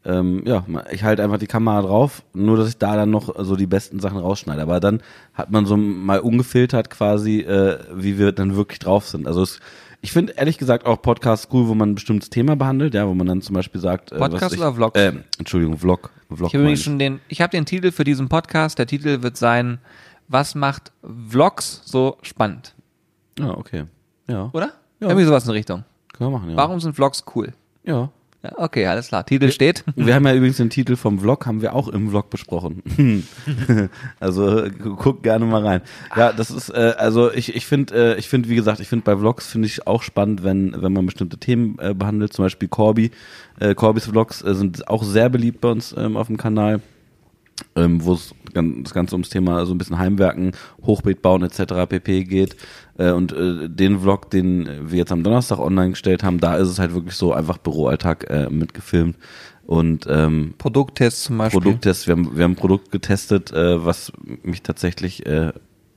ähm, ja, ich halte einfach die Kamera drauf, nur dass ich da dann noch so die besten Sachen rausschneide. Aber dann hat man so mal ungefiltert quasi, äh, wie wir dann wirklich drauf sind. Also es, ich finde ehrlich gesagt auch Podcasts cool, wo man ein bestimmtes Thema behandelt, ja, wo man dann zum Beispiel sagt, äh, Podcast ich, oder Vlogs? Äh, Entschuldigung, Vlog. Vlog Ich habe schon den, ich habe den Titel für diesen Podcast. Der Titel wird sein, was macht Vlogs so spannend? Ja, okay. Ja. Oder? Ja. Irgendwie sowas in die Richtung. Können wir machen, ja. Warum sind Vlogs cool? Ja. Okay, alles klar. Titel steht. Wir haben ja übrigens den Titel vom Vlog, haben wir auch im Vlog besprochen. also guck gerne mal rein. Ja, das ist, äh, also ich, ich finde, äh, ich finde, wie gesagt, ich finde bei Vlogs finde ich auch spannend, wenn, wenn man bestimmte Themen äh, behandelt, zum Beispiel Corby. Äh, Corbys Vlogs äh, sind auch sehr beliebt bei uns ähm, auf dem Kanal ähm, wo es das Ganze ums Thema so ein bisschen Heimwerken, Hochbeet bauen etc. pp geht. Äh, und äh, den Vlog, den wir jetzt am Donnerstag online gestellt haben, da ist es halt wirklich so einfach Büroalltag äh, mitgefilmt. Und ähm, Produkttests zum Beispiel. Produkttests, wir haben, wir haben ein Produkt getestet, äh, was mich tatsächlich äh,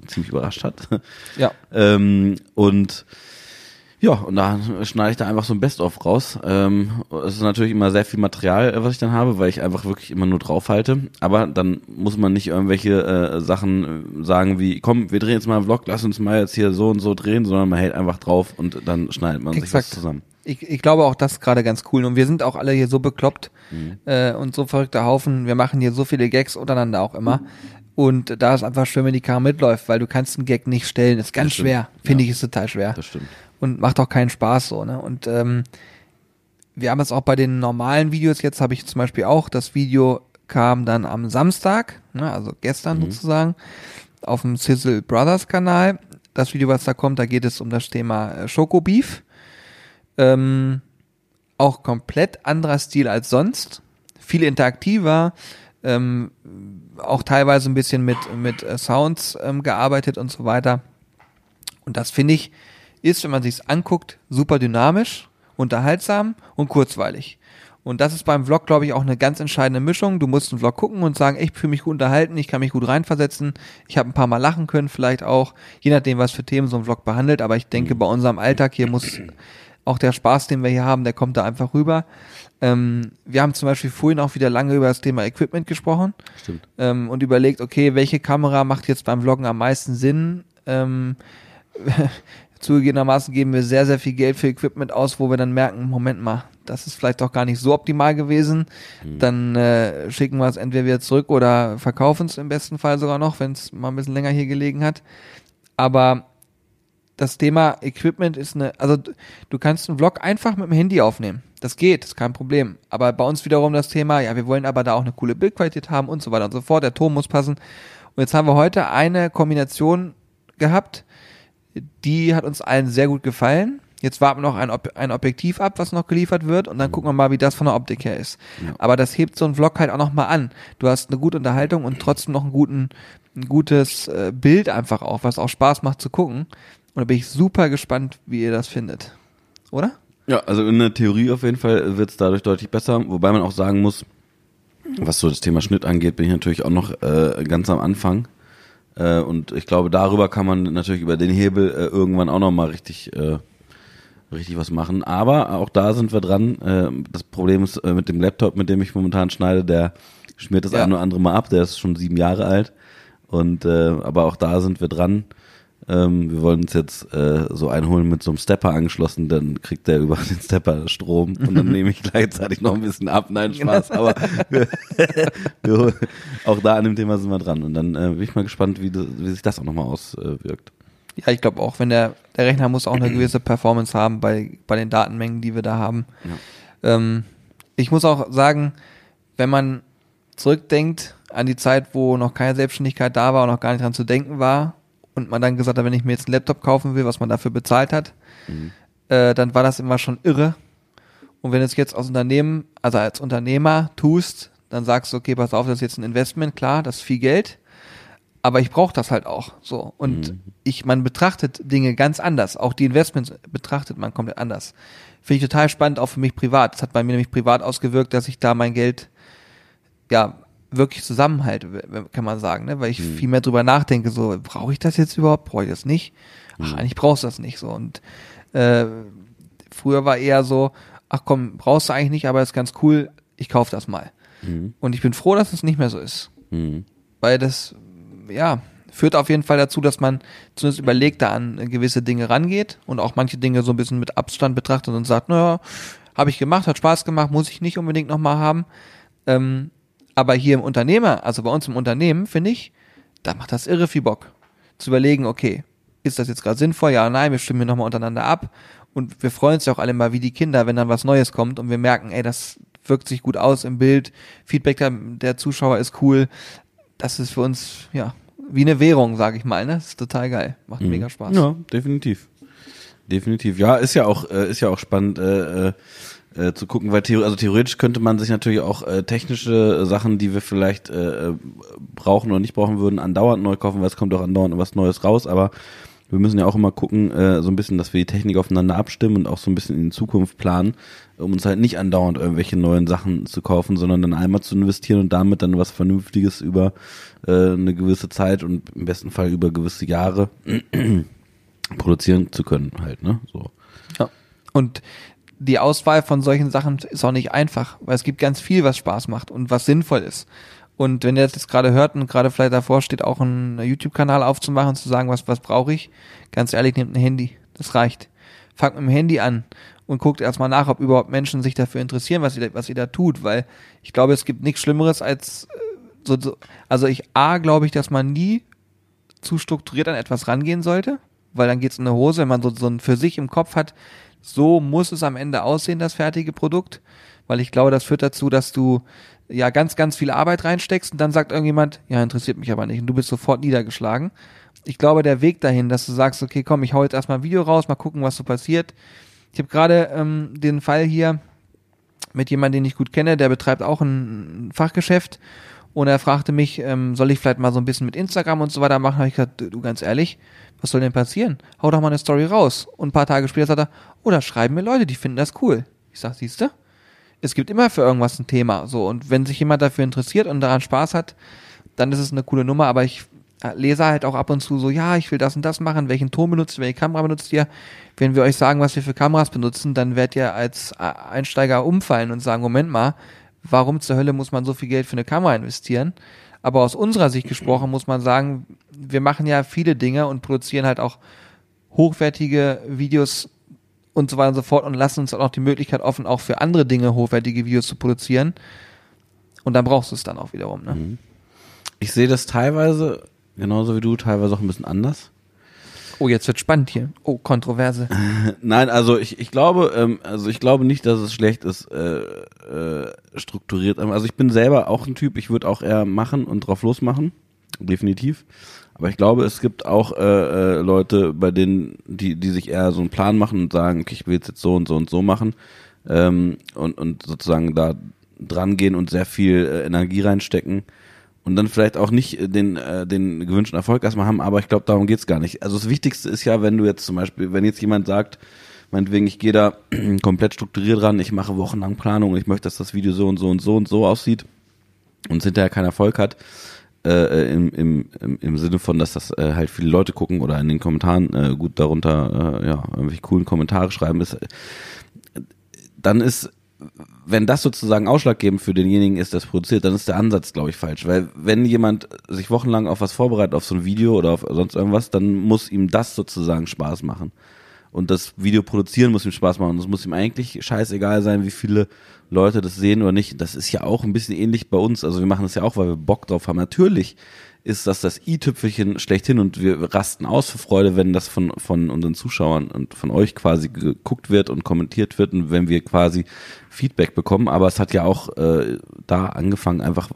ziemlich überrascht hat. Ja. ähm, und ja, und da schneide ich da einfach so ein Best-of raus. Ähm, es ist natürlich immer sehr viel Material, äh, was ich dann habe, weil ich einfach wirklich immer nur draufhalte. Aber dann muss man nicht irgendwelche äh, Sachen äh, sagen wie, komm, wir drehen jetzt mal einen Vlog, lass uns mal jetzt hier so und so drehen, sondern man hält einfach drauf und dann schneidet man Exakt. sich was zusammen. Ich, ich glaube auch das ist gerade ganz cool. Und wir sind auch alle hier so bekloppt Mhm. äh, und so verrückter Haufen. Wir machen hier so viele Gags untereinander auch immer. Und da ist einfach schön, wenn die Kamera mitläuft, weil du kannst einen Gag nicht stellen. ist ganz Das schwer. Finde Ja. ich, ist total schwer. Das stimmt. Und macht auch keinen Spaß so, ne? Und ähm, wir haben es auch bei den normalen Videos, jetzt habe ich zum Beispiel auch, das Video kam dann am Samstag, ne, also gestern sozusagen, auf dem Sizzle Brothers Kanal. Das Video, was da kommt, da geht es um das Thema äh, Schokobeef. Ähm, auch komplett anderer Stil als sonst. Viel interaktiver, ähm, auch teilweise ein bisschen mit, mit äh, Sounds ähm, gearbeitet und so weiter. Und das finde ich, ist, wenn man sich's anguckt, super dynamisch, unterhaltsam und kurzweilig. Und das ist beim Vlog, glaube ich, auch eine ganz entscheidende Mischung. Du musst einen Vlog gucken und sagen, ich fühle mich gut unterhalten, ich kann mich gut reinversetzen, ich habe ein paar Mal lachen können, vielleicht auch, je nachdem, was für Themen so ein Vlog behandelt. Aber ich denke, bei unserem Alltag hier muss auch der Spaß, den wir hier haben, der kommt da einfach rüber. Ähm, wir haben zum Beispiel vorhin auch wieder lange über das Thema Equipment gesprochen Stimmt. ähm, und überlegt, okay, welche Kamera macht jetzt beim Vloggen am meisten Sinn? Ähm, zugegebenermaßen geben wir sehr, sehr viel Geld für Equipment aus, wo wir dann merken, Moment mal, das ist vielleicht doch gar nicht so optimal gewesen. Dann äh, schicken wir es entweder wieder zurück oder verkaufen es im besten Fall sogar noch, wenn es mal ein bisschen länger hier gelegen hat. Aber das Thema Equipment ist eine, also du kannst einen Vlog einfach mit dem Handy aufnehmen. Das geht, ist kein Problem. Aber bei uns wiederum das Thema, ja, wir wollen aber da auch eine coole Bildqualität haben und so weiter und so fort. Der Ton muss passen. Und jetzt haben wir heute eine Kombination gehabt, die hat uns allen sehr gut gefallen. Jetzt warten wir noch ein, Ob ein Objektiv ab, was noch geliefert wird, und dann gucken wir mal, wie das von der Optik her ist. Ja. Aber das hebt so ein Vlog halt auch noch mal an. Du hast eine gute Unterhaltung und trotzdem noch einen guten, ein gutes äh, Bild einfach auch, was auch Spaß macht zu gucken. Und da bin ich super gespannt, wie ihr das findet. Oder? Ja, also in der Theorie auf jeden Fall wird es dadurch deutlich besser, wobei man auch sagen muss, was so das Thema Schnitt angeht, bin ich natürlich auch noch äh, ganz am Anfang. Äh, und ich glaube, darüber kann man natürlich über den Hebel äh, irgendwann auch nochmal richtig, äh, richtig was machen. Aber auch da sind wir dran. Äh, das Problem ist äh, mit dem Laptop, mit dem ich momentan schneide, der schmiert das Ja. ein oder andere Mal ab. Der ist schon sieben Jahre alt. Und äh, aber auch da sind wir dran. Ähm, wir wollen uns jetzt äh, so einholen mit so einem Stepper angeschlossen, dann kriegt der über den Stepper Strom und dann nehme ich gleichzeitig noch ein bisschen ab. Nein, Spaß, aber wir, wir, auch da an dem Thema sind wir dran und dann äh, bin ich mal gespannt, wie, du, wie sich das auch nochmal auswirkt. Ja, ich glaube auch, wenn der, der Rechner muss auch eine gewisse Performance haben bei, bei den Datenmengen, die wir da haben. Ähm, ich muss auch sagen, wenn man zurückdenkt an die Zeit, wo noch keine Selbstständigkeit da war und noch gar nicht dran zu denken war und man dann gesagt hat, wenn ich mir jetzt einen Laptop kaufen will, was man dafür bezahlt hat, äh, dann war das immer schon irre. Und wenn du es jetzt aus Unternehmen, also als Unternehmer tust, dann sagst du, okay, pass auf, das ist jetzt ein Investment, klar, das ist viel Geld, aber ich brauche das halt auch so. Und ich, man betrachtet Dinge ganz anders. Auch die Investments betrachtet man komplett anders. Finde ich total spannend, auch für mich privat. Das hat bei mir nämlich privat ausgewirkt, dass ich da mein Geld ja wirklich zusammenhalte, w- kann man sagen, ne? weil ich viel mehr drüber nachdenke, so, brauche ich das jetzt überhaupt, brauche ich das nicht? Ach, eigentlich brauchst du das nicht so. Und äh, früher war eher so, ach komm, brauchst du eigentlich nicht, aber ist ganz cool, ich kaufe das mal. Und ich bin froh, dass es nicht mehr so ist. Mhm. Weil das, ja, führt auf jeden Fall dazu, dass man zumindest überlegt, da an gewisse Dinge rangeht und auch manche Dinge so ein bisschen mit Abstand betrachtet und sagt, naja, habe ich gemacht, hat Spaß gemacht, muss ich nicht unbedingt nochmal haben. Ähm, aber hier im Unternehmer, also bei uns im Unternehmen, finde ich, da macht das irre viel Bock. Zu überlegen, okay, ist das jetzt gerade sinnvoll? Ja, nein, wir stimmen hier nochmal untereinander ab. Und wir freuen uns ja auch alle mal wie die Kinder, wenn dann was Neues kommt und wir merken, ey, das wirkt sich gut aus im Bild, Feedback der, der Zuschauer ist cool. Das ist für uns, ja, wie eine Währung, sage ich mal. Ne? Das ist total geil. Macht Mhm. mega Spaß. Ja, definitiv. Definitiv. Ja, ist ja auch, äh, ist ja auch spannend äh, äh, äh, zu gucken, weil also theoretisch könnte man sich natürlich auch äh, technische Sachen, die wir vielleicht äh, äh, brauchen oder nicht brauchen würden, andauernd neu kaufen, weil es kommt auch andauernd was Neues raus, aber wir müssen ja auch immer gucken, äh, so ein bisschen, dass wir die Technik aufeinander abstimmen und auch so ein bisschen in die Zukunft planen, um uns halt nicht andauernd irgendwelche neuen Sachen zu kaufen, sondern dann einmal zu investieren und damit dann was Vernünftiges über äh, eine gewisse Zeit und im besten Fall über gewisse Jahre produzieren zu können halt, ne? So. Ja. Und die Auswahl von solchen Sachen ist auch nicht einfach, weil es gibt ganz viel, was Spaß macht und was sinnvoll ist. Und wenn ihr das jetzt gerade hört und gerade vielleicht davor steht, auch einen YouTube-Kanal aufzumachen und zu sagen, was, was brauche ich, ganz ehrlich, nehmt ein Handy. Das reicht. Fangt mit dem Handy an und guckt erstmal nach, ob überhaupt Menschen sich dafür interessieren, was ihr, was ihr da tut, weil ich glaube, es gibt nichts Schlimmeres als äh, so, so also ich A, glaube ich, dass man nie zu strukturiert an etwas rangehen sollte, weil dann geht's in eine Hose, wenn man so, so ein für sich im Kopf hat, so muss es am Ende aussehen, das fertige Produkt, weil ich glaube, das führt dazu, dass du ja ganz, ganz viel Arbeit reinsteckst und dann sagt irgendjemand, ja, interessiert mich aber nicht und du bist sofort niedergeschlagen. Ich glaube, der Weg dahin, dass du sagst, okay, komm, ich hau jetzt erstmal ein Video raus, mal gucken, was so passiert. Ich habe gerade ähm, den Fall hier mit jemandem, den ich gut kenne, der betreibt auch ein Fachgeschäft und er fragte mich, ähm, soll ich vielleicht mal so ein bisschen mit Instagram und so weiter machen? Habe ich gesagt, du ganz ehrlich, was soll denn passieren? Hau doch mal eine Story raus. Und ein paar Tage später sagt er, oh, da schreiben mir Leute, die finden das cool. Ich sag, siehste, es gibt immer für irgendwas ein Thema. So, und wenn sich jemand dafür interessiert und daran Spaß hat, dann ist es eine coole Nummer, aber ich äh, lese halt auch ab und zu so, ja, ich will das und das machen, welchen Ton benutzt ihr, welche Kamera benutzt ihr? Wenn wir euch sagen, was wir für Kameras benutzen, dann werdet ihr als äh, Einsteiger umfallen und sagen, Moment mal, warum zur Hölle muss man so viel Geld für eine Kamera investieren? Aber aus unserer Sicht gesprochen muss man sagen, wir machen ja viele Dinge und produzieren halt auch hochwertige Videos und so weiter und so fort und lassen uns auch die Möglichkeit offen, auch für andere Dinge hochwertige Videos zu produzieren. Und dann brauchst du es dann auch wiederum. Ne? Ich sehe das teilweise, genauso wie du, teilweise auch ein bisschen anders. Oh, jetzt wird spannend hier. Oh, Kontroverse. Nein, also ich, ich glaube, ähm, also ich glaube nicht, dass es schlecht ist, äh, äh, strukturiert. Also ich bin selber auch ein Typ, ich würde auch eher machen und drauf losmachen. Definitiv. Aber ich glaube, es gibt auch äh, äh, Leute, bei denen, die, die sich eher so einen Plan machen und sagen, okay, ich will jetzt so und so und so machen. Ähm, und, und sozusagen da dran gehen und sehr viel äh, Energie reinstecken und dann vielleicht auch nicht äh, den, äh, den gewünschten Erfolg erstmal haben, aber ich glaube, darum geht's gar nicht. Also das Wichtigste ist ja, wenn du jetzt zum Beispiel, wenn jetzt jemand sagt, meinetwegen, ich gehe da komplett strukturiert ran, ich mache wochenlang Planung ich möchte, dass das Video so und so und so und so aussieht und es hinterher keinen Erfolg hat, äh, im, im, im, im Sinne von, dass das äh, halt viele Leute gucken oder in den Kommentaren äh, gut darunter äh, ja, irgendwelche coolen Kommentare schreiben, ist, äh, dann ist wenn das sozusagen ausschlaggebend für denjenigen ist, der es produziert, dann ist der Ansatz, glaube ich, falsch. Weil wenn jemand sich wochenlang auf was vorbereitet, auf so ein Video oder auf sonst irgendwas, dann muss ihm das sozusagen Spaß machen. Und das Video produzieren muss ihm Spaß machen. Und es muss ihm eigentlich scheißegal sein, wie viele Leute das sehen oder nicht. Das ist ja auch ein bisschen ähnlich bei uns. Also wir machen das ja auch, weil wir Bock drauf haben. Natürlich ist das das i-Tüpfelchen schlechthin und wir rasten aus für Freude, wenn das von, von unseren Zuschauern und von euch quasi geguckt wird und kommentiert wird und wenn wir quasi Feedback bekommen. Aber es hat ja auch äh, da angefangen einfach,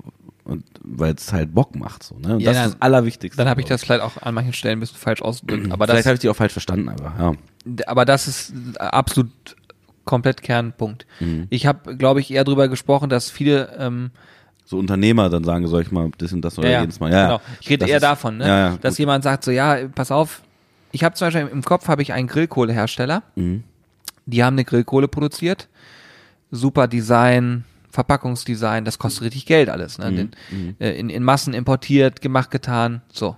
und weil es halt Bock macht. So, ne? Und Ja, das dann- ist das Allerwichtigste. Dann habe ich das vielleicht auch an manchen Stellen ein bisschen falsch ausgedrückt. Aber Vielleicht habe ich die auch falsch verstanden, aber ja. aber das ist absolut komplett Kernpunkt. Mhm. Ich habe, glaube ich, eher drüber gesprochen, dass viele ähm, So Unternehmer dann sagen, soll ich mal das und das oder jedes Mal. Ja, genau. ja. Ich rede eher ist- davon, ne? Ja, ja, dass gut. jemand sagt so, ja, pass auf, ich habe zum Beispiel im Kopf habe ich einen Grillkohlehersteller, Mhm. die haben eine Grillkohle produziert, super Design, Verpackungsdesign, das kostet richtig Geld alles, Mhm. ne? Den, äh, in, in Massen importiert, gemacht, getan, so.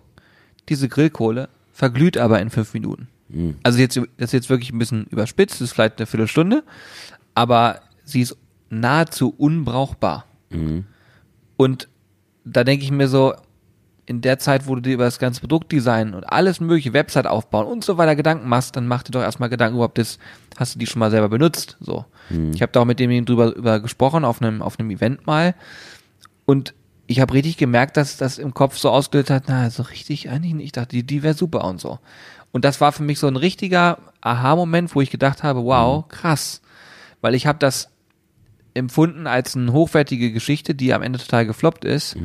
Diese Grillkohle verglüht aber in fünf Minuten. Mhm. Also jetzt, das ist jetzt wirklich ein bisschen überspitzt, das ist vielleicht eine Viertelstunde, aber sie ist nahezu unbrauchbar. Mhm. Und da denke ich mir so, in der Zeit, wo du dir über das ganze Produktdesign und alles mögliche, Website aufbauen und so weiter Gedanken machst, dann mach dir doch erstmal Gedanken überhaupt das, hast du die schon mal selber benutzt? So. Ich habe da auch mit dem drüber über gesprochen auf einem, auf einem Event mal. Und ich habe richtig gemerkt, dass das im Kopf so ausgelöst hat, na, so richtig eigentlich nicht. Ich dachte, die, die wäre super und so. Und das war für mich so ein richtiger Aha-Moment, wo ich gedacht habe, wow, krass. Weil ich habe das empfunden als eine hochwertige Geschichte, die am Ende total gefloppt ist.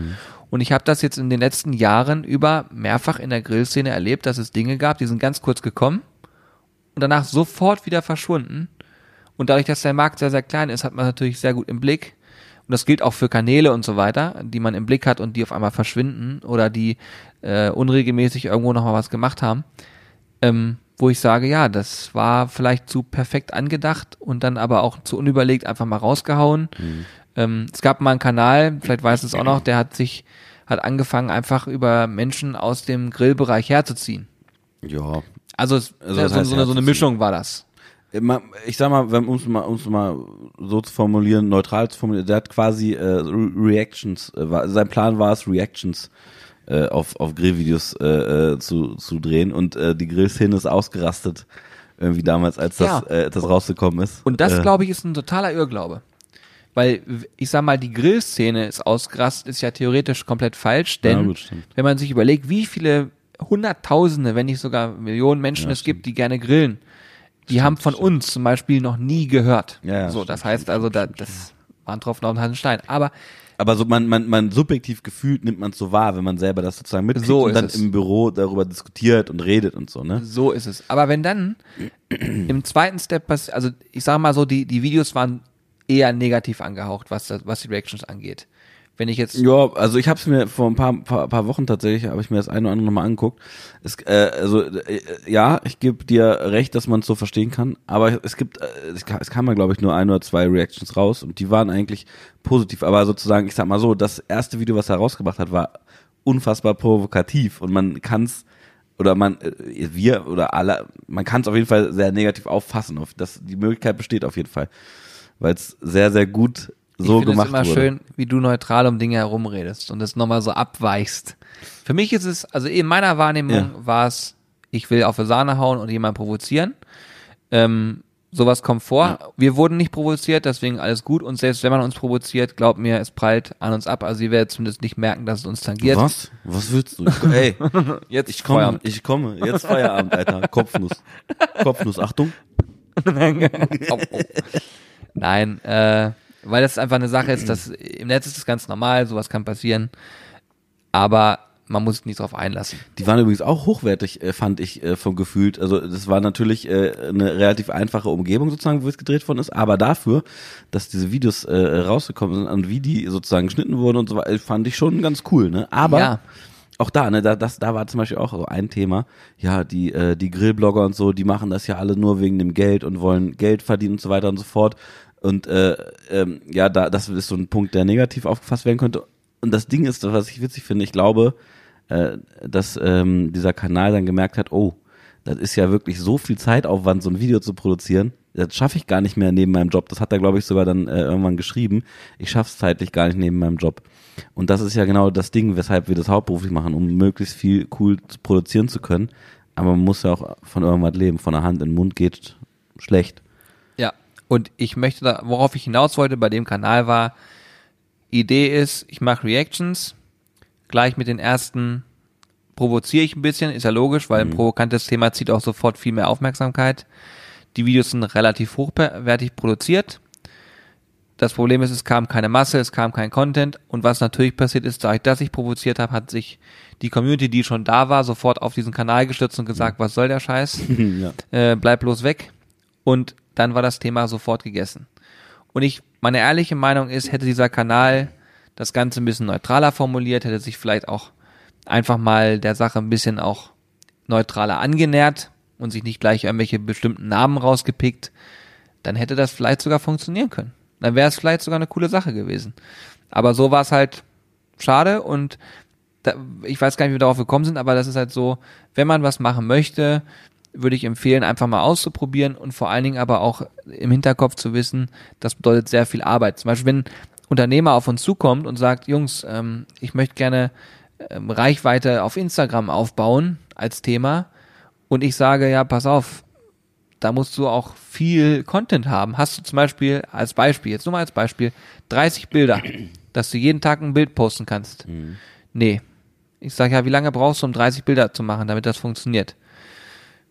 Und ich habe das jetzt in den letzten Jahren über mehrfach in der Grillszene erlebt, dass es Dinge gab, die sind ganz kurz gekommen und danach sofort wieder verschwunden. Und dadurch, dass der Markt sehr, sehr klein ist, hat man natürlich sehr gut im Blick. Und das gilt auch für Kanäle und so weiter, die man im Blick hat und die auf einmal verschwinden oder die äh, unregelmäßig irgendwo nochmal was gemacht haben. Ähm, wo ich sage, ja, das war vielleicht zu perfekt angedacht und dann aber auch zu unüberlegt einfach mal rausgehauen. Ähm, es gab mal einen Kanal, vielleicht weiß es auch noch, der hat sich, hat angefangen, einfach über Menschen aus dem Grillbereich herzuziehen. Ja. Also, es, Also ja, was so, heißt so, eine, so eine? Mischung war das. Immer- Ich sag mal, wenn, um es mal, um's mal so zu formulieren, neutral zu formulieren, der hat quasi äh, Re Reactions, äh, war, sein Plan war es, Reactions äh, auf, auf Grillvideos äh, äh, zu, zu drehen und äh, die Grillszene ist ausgerastet, irgendwie damals, als das, Ja. äh, das rausgekommen ist. Und das, äh, glaube ich, ist ein totaler Irrglaube. Weil, ich sag mal, die Grillszene ist ausgerastet, ist ja theoretisch komplett falsch, denn Ja, gut, stimmt. wenn man sich überlegt, wie viele Hunderttausende, wenn nicht sogar Millionen Menschen Ja, es gibt, die gerne grillen, die haben von uns zum Beispiel noch nie gehört. Ja, so, stimmt, das heißt stimmt, also, da, stimmt, das war ein Tropfen auf den heißen Stein. Aber Aber so man, man, man subjektiv gefühlt nimmt man es so wahr, wenn man selber das sozusagen mitkriegt So und dann es. im Büro darüber diskutiert und redet und so, ne? So ist es. Aber wenn dann im zweiten Step, pass- also ich sage mal so, die, die Videos waren eher negativ angehaucht, was, das, was die Reactions angeht. Wenn ich jetzt, Ja, also ich habe es mir vor ein paar, paar, paar Wochen tatsächlich, habe ich mir das eine oder andere nochmal angeguckt. Es, äh, also äh, ja, ich gebe dir recht, dass man es so verstehen kann, aber es gibt, äh, es, kam, es kamen, glaube ich, nur ein oder zwei Reactions raus und die waren eigentlich positiv. Aber sozusagen, ich sag mal so, das erste Video, was er rausgebracht hat, war unfassbar provokativ und man kann es oder man, äh, wir oder alle, man kann es auf jeden Fall sehr negativ auffassen. Auf das, die Möglichkeit besteht auf jeden Fall, weil es sehr, sehr gut so ich finde gemacht es immer wurde. schön, wie du neutral um Dinge herumredest und es nochmal so abweichst. Für mich ist es, also in meiner Wahrnehmung Ja. war es, ich will auf die Sahne hauen und jemanden provozieren. Ähm, sowas kommt vor. Wir wurden nicht provoziert, deswegen alles gut. Und selbst wenn man uns provoziert, glaubt mir, es prallt an uns ab. Also ihr werdet zumindest nicht merken, dass es uns tangiert. Was? Was willst du? Ey, Jetzt ich komme, Feierabend. ich komme. Jetzt Feierabend, Alter. Kopfnuss. Kopfnuss, Achtung. Nein, äh, weil das einfach eine Sache ist, dass im Netz ist das ganz normal, sowas kann passieren, aber man muss sich nicht drauf einlassen. Die waren übrigens auch hochwertig, äh, fand ich äh, vom gefühlt. Also das war natürlich äh, eine relativ einfache Umgebung sozusagen, wo es gedreht worden ist, aber dafür, dass diese Videos rausgekommen sind und wie die sozusagen geschnitten wurden und so weiter, fand ich schon ganz cool. Ne? Aber Ja. auch da, ne, da, das, da war zum Beispiel auch so ein Thema. Ja, die, äh, die Grillblogger und so, die machen das ja alle nur wegen dem Geld und wollen Geld verdienen und so weiter und so fort. Und äh, ähm, ja, da, das ist so ein Punkt, der negativ aufgefasst werden könnte. Und das Ding ist, was ich witzig finde, ich glaube, äh, dass ähm, dieser Kanal dann gemerkt hat, oh, das ist ja wirklich so viel Zeitaufwand, so ein Video zu produzieren. Das schaffe ich gar nicht mehr neben meinem Job. Das hat er, glaube ich, sogar dann äh, irgendwann geschrieben. Ich schaffe es zeitlich gar nicht neben meinem Job. Und das ist ja genau das Ding, weshalb wir das hauptberuflich machen, um möglichst viel cool produzieren zu können. Aber man muss ja auch von irgendwas leben. Von der Hand in den Mund geht schlecht. Ja. Und ich möchte da, worauf ich hinaus wollte bei dem Kanal war, Idee ist, ich mache Reactions, gleich mit den ersten provoziere ich ein bisschen, ist ja logisch, weil ein provokantes Thema zieht auch sofort viel mehr Aufmerksamkeit. Die Videos sind relativ hochwertig produziert. Das Problem ist, es kam keine Masse, es kam kein Content und was natürlich passiert ist, dadurch, dass ich provoziert habe, hat sich die Community, die schon da war, sofort auf diesen Kanal gestürzt und gesagt, was soll der Scheiß? ja. äh, bleib bloß weg. Und dann war das Thema sofort gegessen. Und ich, meine ehrliche Meinung ist, hätte dieser Kanal das Ganze ein bisschen neutraler formuliert, hätte sich vielleicht auch einfach mal der Sache ein bisschen auch neutraler angenähert und sich nicht gleich irgendwelche bestimmten Namen rausgepickt, dann hätte das vielleicht sogar funktionieren können. Dann wäre es vielleicht sogar eine coole Sache gewesen. Aber so war es halt schade und da, ich weiß gar nicht, wie wir darauf gekommen sind, aber das ist halt so, wenn man was machen möchte, würde ich empfehlen, einfach mal auszuprobieren und vor allen Dingen aber auch im Hinterkopf zu wissen, das bedeutet sehr viel Arbeit. Zum Beispiel, wenn ein Unternehmer auf uns zukommt und sagt, Jungs, ähm, ich möchte gerne ähm, Reichweite auf Instagram aufbauen als Thema und ich sage, ja, pass auf, da musst du auch viel Content haben. Hast du zum Beispiel als Beispiel, jetzt nur mal als Beispiel, 30 Bilder, dass du jeden Tag ein Bild posten kannst. Nee. Ich sage ja, wie lange brauchst du, um 30 Bilder zu machen, damit das funktioniert?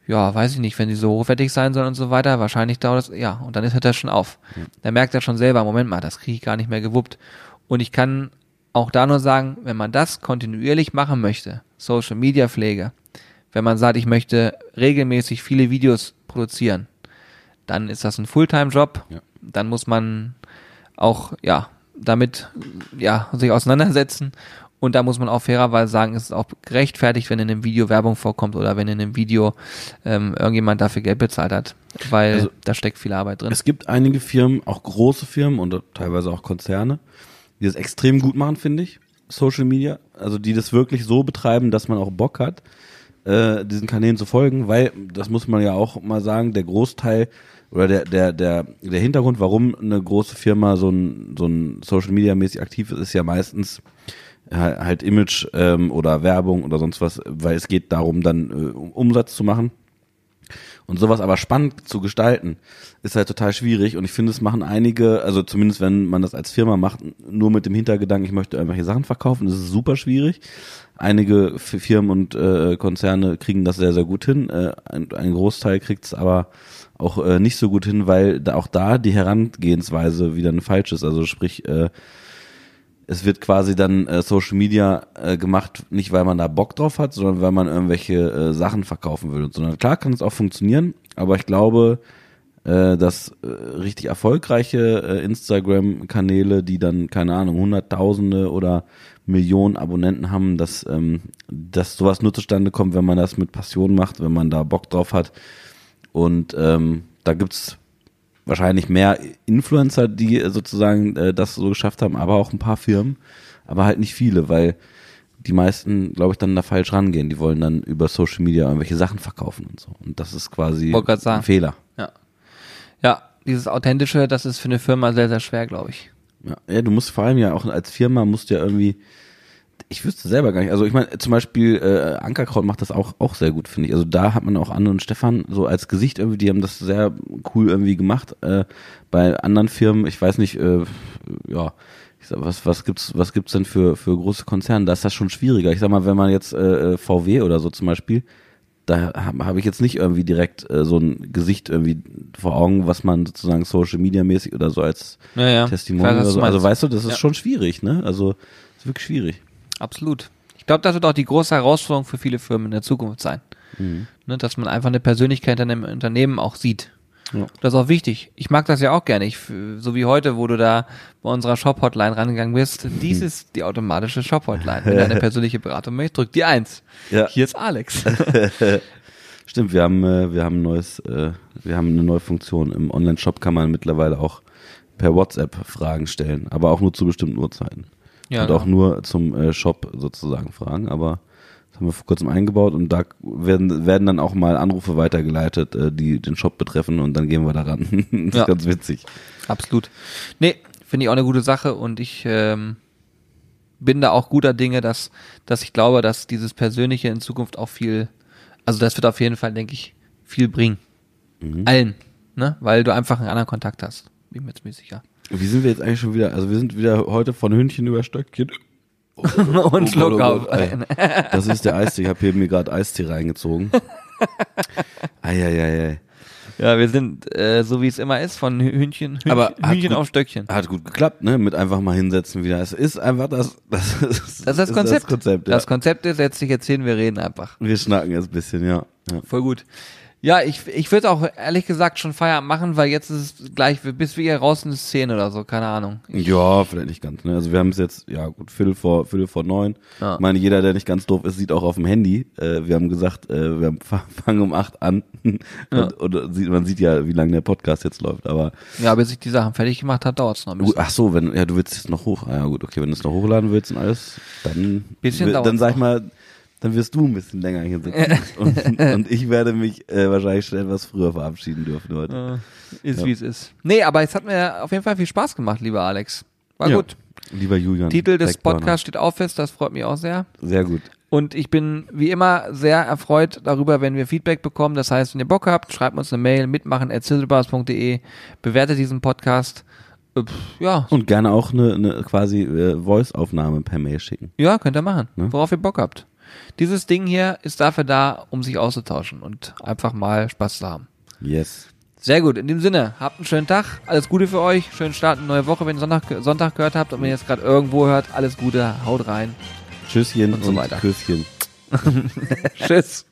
Ja, weiß ich nicht, wenn sie so hochwertig sein sollen und so weiter, wahrscheinlich dauert das, ja, und dann hört er schon auf. Ja. Da merkt er schon selber, Moment mal, das kriege ich gar nicht mehr gewuppt. Und ich kann auch da nur sagen, wenn man das kontinuierlich machen möchte, Social Media Pflege, wenn man sagt, ich möchte regelmäßig viele Videos produzieren, dann ist das ein Fulltime-Job. Ja. Dann muss man auch, ja, damit, ja, sich auseinandersetzen. Und da muss man auch fairerweise sagen, es ist auch gerechtfertigt, wenn in einem Video Werbung vorkommt oder wenn in einem Video ähm, irgendjemand dafür Geld bezahlt hat, weil also, da steckt viel Arbeit drin. Es gibt einige Firmen, auch große Firmen und teilweise auch Konzerne, die das extrem gut machen, finde ich, Social Media. Also die das wirklich so betreiben, dass man auch Bock hat, äh, diesen Kanälen zu folgen, weil, das muss man ja auch mal sagen, der Großteil oder der, der, der, der Hintergrund, warum eine große Firma so ein, so ein Social Media mäßig aktiv ist, ist ja meistens halt Image ähm, oder Werbung oder sonst was, weil es geht darum, dann äh, Umsatz zu machen. Und sowas aber spannend zu gestalten, ist halt total schwierig. Und ich finde, es machen einige, also zumindest wenn man das als Firma macht, nur mit dem Hintergedanken, ich möchte irgendwelche Sachen verkaufen, das ist super schwierig. Einige Firmen und äh, Konzerne kriegen das sehr, sehr gut hin. Äh, ein, ein Großteil kriegt es aber auch äh, nicht so gut hin, weil da auch da die Herangehensweise wieder eine falsche ist. Also sprich, äh, es wird quasi dann äh, Social Media äh, gemacht, nicht weil man da Bock drauf hat, sondern weil man irgendwelche äh, Sachen verkaufen will. Sondern klar kann es auch funktionieren, aber ich glaube, äh, dass äh, richtig erfolgreiche äh, Instagram-Kanäle, die dann, keine Ahnung, Hunderttausende oder Millionen Abonnenten haben, dass, ähm, dass sowas nur zustande kommt, wenn man das mit Passion macht, wenn man da Bock drauf hat und ähm, da gibt's wahrscheinlich mehr Influencer, die sozusagen äh, das so geschafft haben, aber auch ein paar Firmen, aber halt nicht viele, weil die meisten, glaube ich, dann da falsch rangehen. Die wollen dann über Social Media irgendwelche Sachen verkaufen und so. Und das ist quasi ein Fehler. Ja. Ja, dieses Authentische, das ist für eine Firma sehr, sehr schwer, glaube ich. Ja. ja, du musst vor allem ja auch als Firma musst ja irgendwie ich wüsste selber gar nicht. Also ich meine, zum Beispiel äh, Ankerkraut macht das auch auch sehr gut, finde ich. Also da hat man auch Anne und Stefan so als Gesicht irgendwie, die haben das sehr cool irgendwie gemacht. Äh, bei anderen Firmen, ich weiß nicht, äh, ja, ich sag, was was gibt's was gibt's denn für für große Konzerne? Da ist das schon schwieriger. Ich sag mal, wenn man jetzt äh, äh VW oder so zum Beispiel, da habe hab ich jetzt nicht irgendwie direkt äh, so ein Gesicht irgendwie vor Augen, was man sozusagen Social Media mäßig oder so als ja, ja. Testimonial oder so. Also weißt du, das ist ja. schon schwierig, ne? Also ist wirklich schwierig. Absolut. Ich glaube, das wird auch die große Herausforderung für viele Firmen in der Zukunft sein. Mhm. Ne, dass man einfach eine Persönlichkeit in einem Unternehmen auch sieht. Ja. Das ist auch wichtig. Ich mag das ja auch gerne. Ich, so wie heute, wo du da bei unserer Shop-Hotline rangegangen bist. Dies ist die automatische Shop-Hotline. Wenn du eine persönliche Beratung möchtest, drück die eins. Ja. Hier ist Alex. Stimmt, wir haben, äh, wir haben ein neues, äh, wir haben eine neue Funktion. Im Online-Shop kann man mittlerweile auch per WhatsApp Fragen stellen, aber auch nur zu bestimmten Uhrzeiten. Ja, und auch nur zum äh, Shop sozusagen fragen, aber das haben wir vor kurzem eingebaut und da werden, werden dann auch mal Anrufe weitergeleitet, äh, die den Shop betreffen und dann gehen wir daran. das ja. ist ganz witzig. Absolut. Nee, finde ich auch eine gute Sache und ich ähm, bin da auch guter Dinge, dass, dass ich glaube, dass dieses Persönliche in Zukunft auch viel, also das wird auf jeden Fall, denke ich, viel bringen. Mhm. Allen, ne? Weil du einfach einen anderen Kontakt hast. Bin mir ziemlich sicher. Wie sind wir jetzt eigentlich schon wieder? Also wir sind wieder heute von Hündchen über Stöckchen. Oh, oh, und Schluck auf. Das ist der Eistee. Ich habe hier mir gerade Eistee reingezogen. Eieiei. Ja, wir sind äh, so wie es immer ist von Hühnchen, Hühnchen, Aber Hühnchen gut, auf Stöckchen. Hat gut geklappt, ne? Mit einfach mal hinsetzen wieder. Es ist einfach das. Das ist das, ist das Konzept. Das Konzept, ja. das Konzept ist, setz dich jetzt hin, wir reden einfach. Wir schnacken jetzt ein bisschen, ja. ja. Voll gut. Ja, ich, ich würde auch ehrlich gesagt schon Feierabend machen, weil jetzt ist es gleich, bis wir hier raus in die Szene oder so, keine Ahnung. Ich ja, vielleicht nicht ganz. Ne? Also wir haben es jetzt, ja gut, Viertel vor, Viertel vor neun. Ja. Ich meine, jeder, der nicht ganz doof ist, sieht auch auf dem Handy. Äh, wir haben gesagt, äh, wir fangen um acht an. und, ja. und sieht, man sieht ja, wie lange der Podcast jetzt läuft. Aber ja, bis ich die Sachen fertig gemacht habe, dauert es noch ein bisschen. Ach so, wenn ja, du willst es noch hoch. Ah, ja gut, okay, wenn du es noch hochladen willst und alles, dann, bisschen dann sag ich mal dann wirst du ein bisschen länger hier sitzen. und, und, ich werde mich äh, wahrscheinlich schon etwas früher verabschieden dürfen heute. Äh, ist ja. wie es ist. Nee, aber es hat mir auf jeden Fall viel Spaß gemacht, lieber Alex. War ja. gut. Lieber Julian. Titel des Podcasts steht auch fest, das freut mich auch sehr. Sehr gut. Und ich bin wie immer sehr erfreut darüber, wenn wir Feedback bekommen. Das heißt, wenn ihr Bock habt, schreibt uns eine Mail, mitmachen at bewertet diesen Podcast. Äh, ja. Und gerne auch eine, eine quasi äh, Voice-Aufnahme per Mail schicken. Ja, könnt ihr machen. Ne? Worauf ihr Bock habt. Dieses Ding hier ist dafür da, um sich auszutauschen und einfach mal Spaß zu haben. Yes. Sehr gut, in dem Sinne, habt einen schönen Tag, alles Gute für euch, schönen Start in die neue Woche, wenn ihr Sonntag, Sonntag gehört habt und wenn ihr jetzt gerade irgendwo hört, alles Gute, haut rein. Tschüsschen Und so weiter. Küsschen. Tschüss.